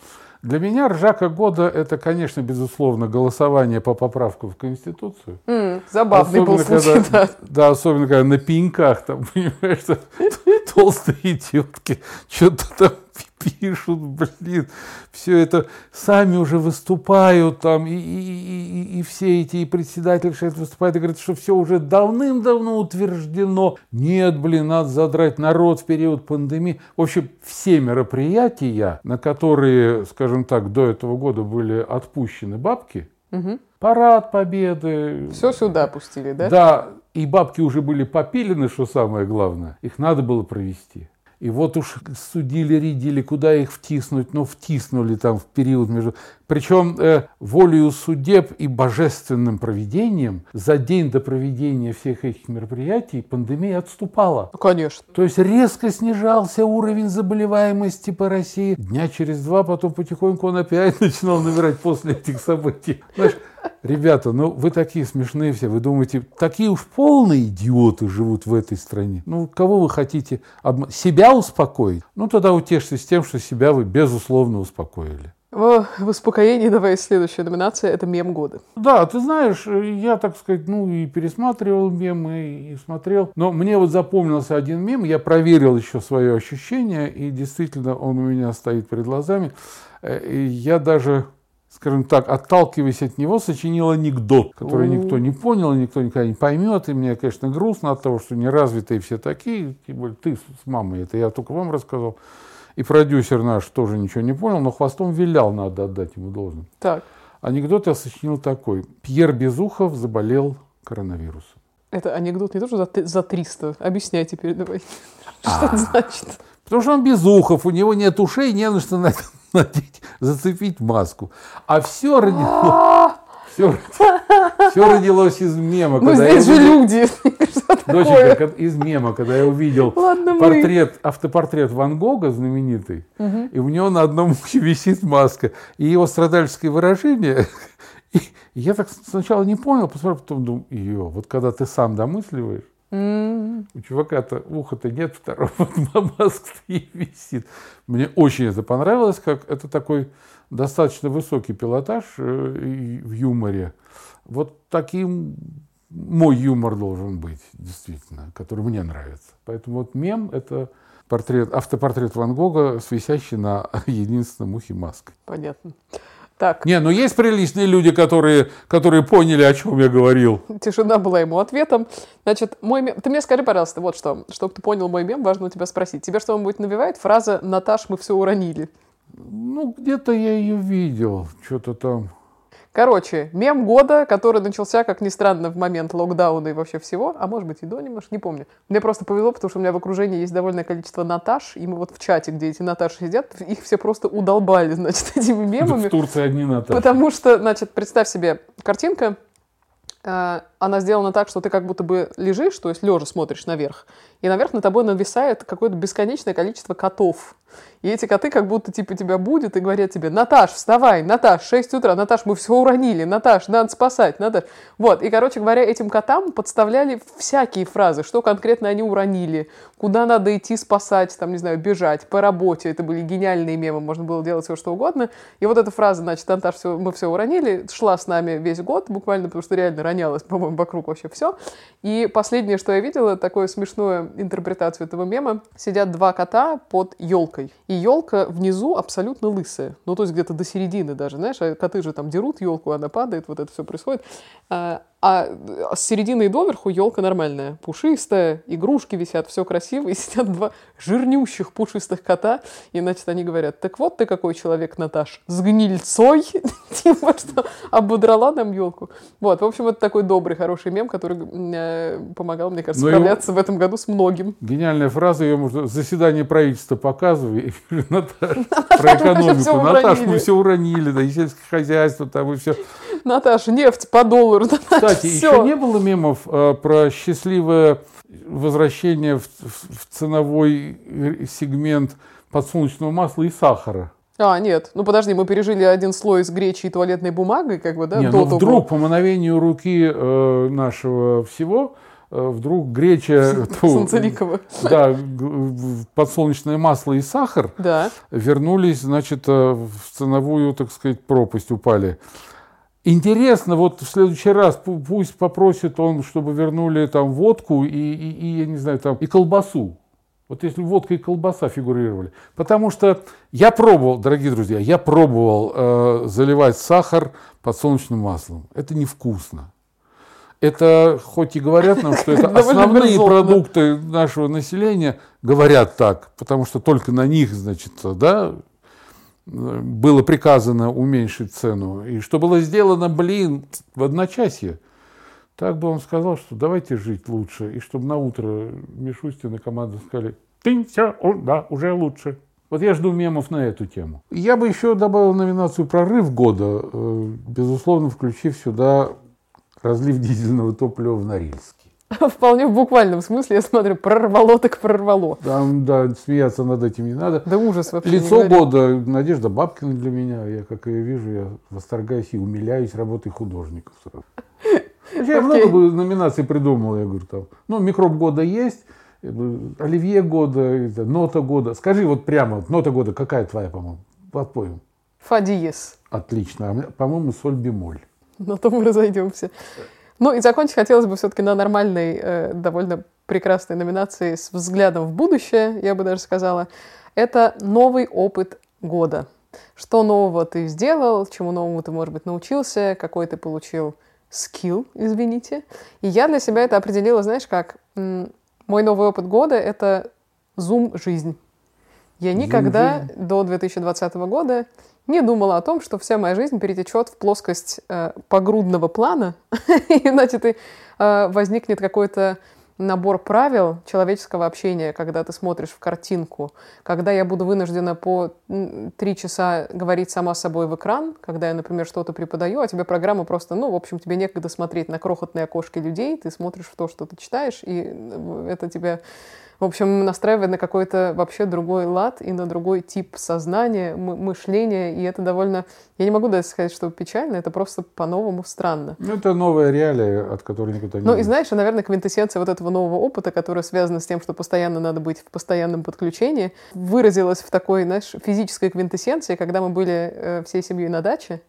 Для меня ржака года – это, конечно, безусловно, голосование по поправку в Конституцию. М, забавный был Особенно, случай, когда, да. да, особенно когда на пеньках, там, понимаешь, толстые тетки что-то там пишут, блин, все это сами уже выступают там, и, и, и, и все эти и председатели это выступают и говорят, что все уже давным-давно утверждено. Нет, блин, надо задрать народ в период пандемии. В общем, все мероприятия, на которые, скажем так, до этого года были отпущены бабки, Мгм. парад победы, Все сюда пустили, да? да, и бабки уже были попилены, что самое главное. Их надо было провести. И вот уж судили, рядили, куда их втиснуть, но втиснули там в период между... Причем э, волею судеб и божественным проведением за день до проведения всех этих мероприятий пандемия отступала. Ну, конечно. То есть резко снижался уровень заболеваемости по России. Дня через два потом потихоньку он опять начинал набирать после этих событий. Знаешь, ребята, ну вы такие смешные все. Вы думаете, такие уж полные идиоты живут в этой стране. Ну, кого вы хотите? обма- Себя успокоить? Ну, тогда утешьтесь тем, что себя вы безусловно успокоили. В, в успокоении давай следующая номинация – это мем года. Да, ты знаешь, я, так сказать, ну и пересматривал мемы, и смотрел. Но мне вот запомнился один мем, я проверил еще свое ощущение, и действительно он у меня стоит перед глазами. Э, И я даже, скажем так, отталкиваясь от него, сочинил анекдот, который никто не понял, никто никогда не поймет. И мне, конечно, грустно от того, что неразвитые все такие, тем более ты с мамой, это я только вам рассказал. И продюсер наш тоже ничего не понял, но хвостом вилял, надо отдать ему должное. Так, Анекдот я сочинил такой. Пьер Безухов заболел коронавирусом. это анекдот не то, что за, за 300. Объясняй теперь давай. А. Что это значит? Потому что он Безухов, у него нет ушей, не на что на- надеть, зацепить маску. А все родилось, все, родилось из мема. Ну, здесь же люди. Такое? Доченька, из мема, когда я увидел Ладно, мы. портрет, автопортрет Ван Гога знаменитый, и у него на одном ухе висит маска, и его страдальческое выражение. И я так сначала не понял, посмотрел, потом думаю, ее, вот когда ты сам домысливаешь, М, у чувака-то уха-то нет второго, вот маска и висит. Мне очень это понравилось, как это такой достаточно высокий пилотаж э, в юморе. Вот таким мой юмор должен быть, действительно, который мне нравится. Поэтому вот мем – это портрет, автопортрет Ван Гога, с висящий на единственном ухе маской. Понятно. Так, Не, ну есть приличные люди, которые, которые поняли, о чем я говорил. тишина была ему ответом. Значит, мой мем... Ты мне скажи, пожалуйста, вот что. Чтобы ты понял мой мем, важно у тебя спросить. Тебя что-нибудь навевает фраза «Наташ, мы все уронили»? Ну, где-то я ее видел, что-то там. Короче, мем года, который начался, как ни странно, в момент локдауна и вообще всего, а может быть и до немножко, не помню. Мне просто повезло, потому что у меня в окружении есть довольное количество Наташ, и мы вот в чате, где эти Наташи сидят, их все просто удолбали, значит, этими мемами. В Турции одни Наташи. Потому что, значит, представь себе, картинка, э, она сделана так, что ты как будто бы лежишь, то есть лежа смотришь наверх, и наверх на тобой нависает какое-то бесконечное количество котов. И эти коты как будто типа тебя будут и говорят тебе, Наташ, вставай, Наташ, 6 утра, Наташ, мы все уронили, Наташ, надо спасать, Наташ. Вот, и, короче говоря, этим котам подставляли всякие фразы, что конкретно они уронили, куда надо идти спасать, там, не знаю, бежать, по работе. Это были гениальные мемы, можно было делать все, что угодно. И вот эта фраза, значит, Наташ, всё- мы все уронили, шла с нами весь год, буквально, потому что реально ронялось, по-моему, вокруг вообще все. И последнее, что я видела, такое смешную интерпретацию этого мема. Сидят два кота под елкой. И елка внизу абсолютно лысая. Ну, то есть где-то до середины даже, знаешь, а коты же там дерут елку, она падает, вот это все происходит. А, а с середины и доверху елка нормальная, пушистая, игрушки висят, все красиво, и сидят два жирнющих пушистых кота, и, значит, они говорят, так вот ты какой человек, Наташ, с гнильцой, типа, что ободрала нам елку. Вот, в общем, это такой добрый, хороший мем, который э, помогал, мне кажется, Ну, справляться в этом году с многим. Гениальная фраза, ее можно заседание правительства показывай, Наташ, про экономику. Наташ, мы все уронили, да, и сельское хозяйство, там и все. Наташа, нефть по доллару. Кстати, Всё. еще не было мемов э, про счастливое возвращение в, в- ценовой э, сегмент подсолнечного масла и сахара. А, нет, ну подожди, мы пережили один слой с гречей и туалетной бумагой, как бы, да, Не, до ну того. вдруг по мановению руки э, нашего всего э, вдруг греча, тьфу, Санцеликова. да, подсолнечное масло и сахар Да. вернулись, значит, э, в ценовую, так сказать, пропасть упали. Интересно, вот в следующий раз пу- пусть попросит он, чтобы вернули там водку и, и, и, я не знаю, там и колбасу. Вот если водка и колбаса фигурировали. Потому что я пробовал, дорогие друзья, я пробовал э, заливать сахар подсолнечным маслом. Это невкусно. Это, хоть и говорят нам, что это основные продукты нашего населения, говорят так, потому что только на них, значит, да, было приказано уменьшить цену. И что было сделано, блин, в одночасье. Так бы он сказал, что давайте жить лучше. И чтобы на утро Мишустин и команда сказали, ты все, да, уже лучше. Вот я жду мемов на эту тему. Я бы еще добавил номинацию «Прорыв года», э, безусловно, включив сюда разлив дизельного топлива в Норильске. Вполне в буквальном смысле, я смотрю, прорвало так прорвало. Там, да, смеяться над этим не надо. Да ужас вообще. Лицо года Надежда Бабкина для меня. Я, как ее вижу, я восторгаюсь и умиляюсь работой художников сразу. Я много бы номинаций придумал, я говорю, там, ну, микроб года есть, оливье года, нота года. Скажи вот прямо, нота года какая твоя, по-моему? Подпоем. Фа диез. Отлично. А по-моему, соль бемоль. На то мы разойдемся. Ну и закончить хотелось бы все-таки на нормальной, э, довольно прекрасной номинации с взглядом в будущее, я бы даже сказала. Это новый опыт года. Что нового ты сделал, чему новому ты, может быть, научился, какой ты получил скилл, извините. И я для себя это определила, знаешь, как мой новый опыт года — это зум-жизнь. Я никогда до 2020 года не думала о том, что вся моя жизнь перетечет в плоскость э, погрудного плана, и, значит, и, э, возникнет какой-то набор правил человеческого общения, когда ты смотришь в картинку, когда я буду вынуждена по три часа говорить сама с собой в экран, когда я, например, что-то преподаю, а тебе программа просто, ну, в общем, тебе некогда смотреть на крохотные окошки людей, ты смотришь в то, что ты читаешь, и э, это тебе в общем, настраивает на какой-то вообще другой лад и на другой тип сознания, мышления, и это довольно... Я не могу даже сказать, что печально, это просто по-новому странно. Ну, это новая реалия, от которой никуда не... Ну, и знаешь, наверное, квинтэссенция вот этого нового опыта, который связан с тем, что постоянно надо быть в постоянном подключении, выразилась в такой, знаешь, физической квинтэссенции, когда мы были э, всей семьей на даче,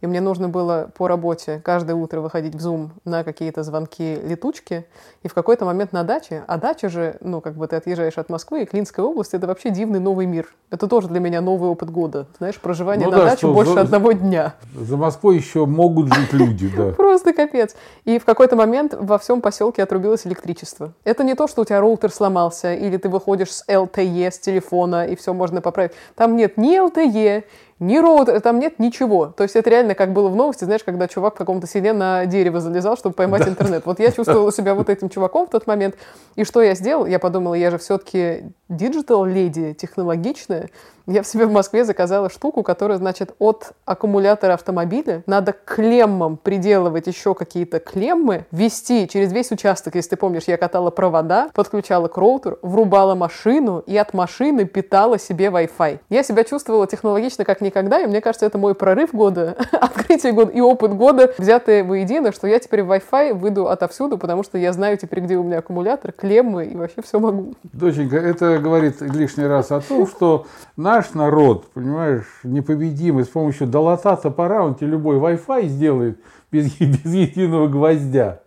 и мне нужно было по работе каждое утро выходить в Zoom на какие-то звонки летучки, и в какой-то момент на даче, а дача же, ну, как бы ты отъезжаешь от Москвы, и Клинская область — это вообще дивный новый мир. Это тоже для меня новый опыт года. Знаешь, проживание ну, на да, даче больше за, одного дня. За Москвой еще могут жить люди, да. Просто капец. И в какой-то момент во всем поселке отрубилось электричество. Это не то, что у тебя роутер сломался, или ты выходишь с LTE, с телефона, и все можно поправить. Там нет ни LTE, ни роутера, там нет ничего. То есть это реально как было в новости, знаешь, когда чувак в каком-то селе на дерево залезал, чтобы поймать да. интернет. Вот я чувствовала себя вот этим чуваком в тот момент. И что я сделал? Я подумала, я же все-таки digital lady, технологичная. Я в себе в Москве заказала штуку, которая, значит, от аккумулятора автомобиля надо клеммам приделывать еще какие-то клеммы, вести через весь участок. Если ты помнишь, я катала провода, подключала к роутеру, врубала машину и от машины питала себе Wi-Fi. Я себя чувствовала технологично как никогда, и мне кажется, это мой прорыв года, открытие года и опыт года, взятые воедино, что я теперь Wi-Fi выйду отовсюду, потому что я знаю теперь, где у меня аккумулятор, клеммы и вообще все могу. Доченька, это говорит лишний раз о том, что наш народ, понимаешь, непобедимый, с помощью долота топора он тебе любой Wi-Fi сделает без, без единого гвоздя.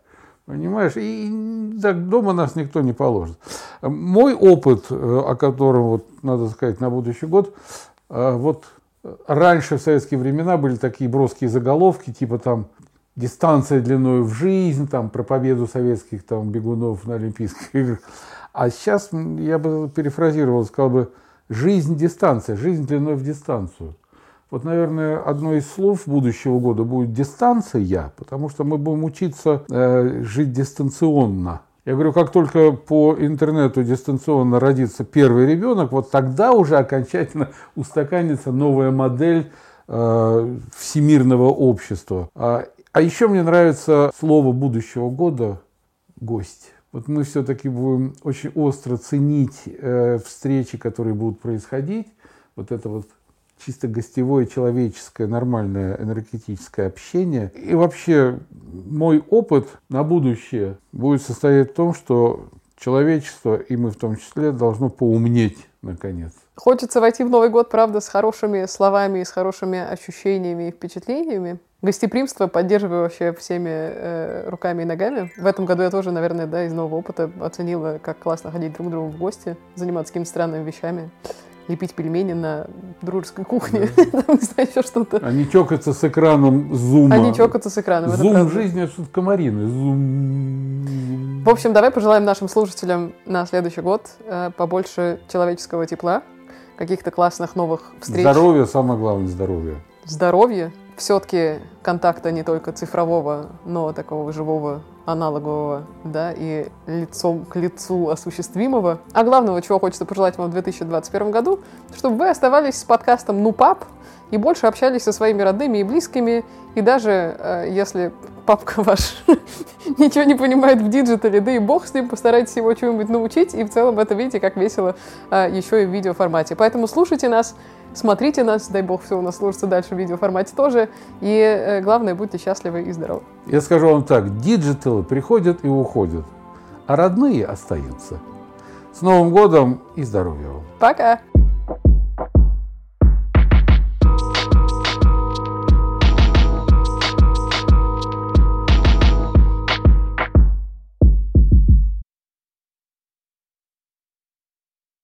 Понимаешь? И так дома нас никто не положит. Мой опыт, э, о котором, вот, надо сказать, на будущий год, э, вот раньше в советские времена были такие броские заголовки, типа там дистанция длиной в жизнь, там про победу советских там бегунов на Олимпийских играх. А сейчас я бы перефразировал, сказал бы, жизнь дистанция, жизнь длиной в дистанцию. Вот, наверное, одно из слов будущего года будет дистанция, потому что мы будем учиться э, жить дистанционно. Я говорю, как только по интернету дистанционно родится первый ребенок, вот тогда уже окончательно устаканится новая модель э, всемирного общества. А, а еще мне нравится слово будущего года «гость» вот мы все-таки будем очень остро ценить э, встречи, которые будут происходить, вот это вот чисто гостевое, человеческое, нормальное энергетическое общение. И вообще мой опыт на будущее будет состоять в том, что человечество, и мы в том числе, должно поумнеть наконец. Хочется войти в Новый год, правда, с хорошими словами, с хорошими ощущениями и впечатлениями. Гостеприимство поддерживаю вообще всеми э, руками и ногами. В этом году я тоже, наверное, да, из нового опыта оценила, как классно ходить друг к другу в гости, заниматься какими-то странными вещами лепить пельмени на дружеской кухне, там, не знаю, еще что-то. Они чокаются с экраном зума. Они чокаются с экраном. Зум правда. жизни это что-то комарины. Зум. В общем, давай пожелаем нашим слушателям на следующий год э, побольше человеческого тепла, каких-то классных новых встреч, Здоровье, самое главное, здоровье. здоровья, все-таки контакта не только цифрового, но такого живого, аналогового, да, и лицом к лицу осуществимого. А главного, чего хочется пожелать вам в 2021 году, чтобы вы оставались с подкастом «Ну, пап», и больше общались со своими родными и близкими, и даже э, если папка ваш ничего не понимает в digital е, да и бог с ним, постарайтесь его чему-нибудь научить, и в целом это видите, как весело э, еще и в видеоформате. Поэтому слушайте нас, смотрите нас, дай бог все у нас слушается дальше в видеоформате тоже, и э, главное, будьте счастливы и здоровы. Я скажу вам так, digital ы приходят и уходят, а родные остаются. С Новым годом и здоровья вам! Пока!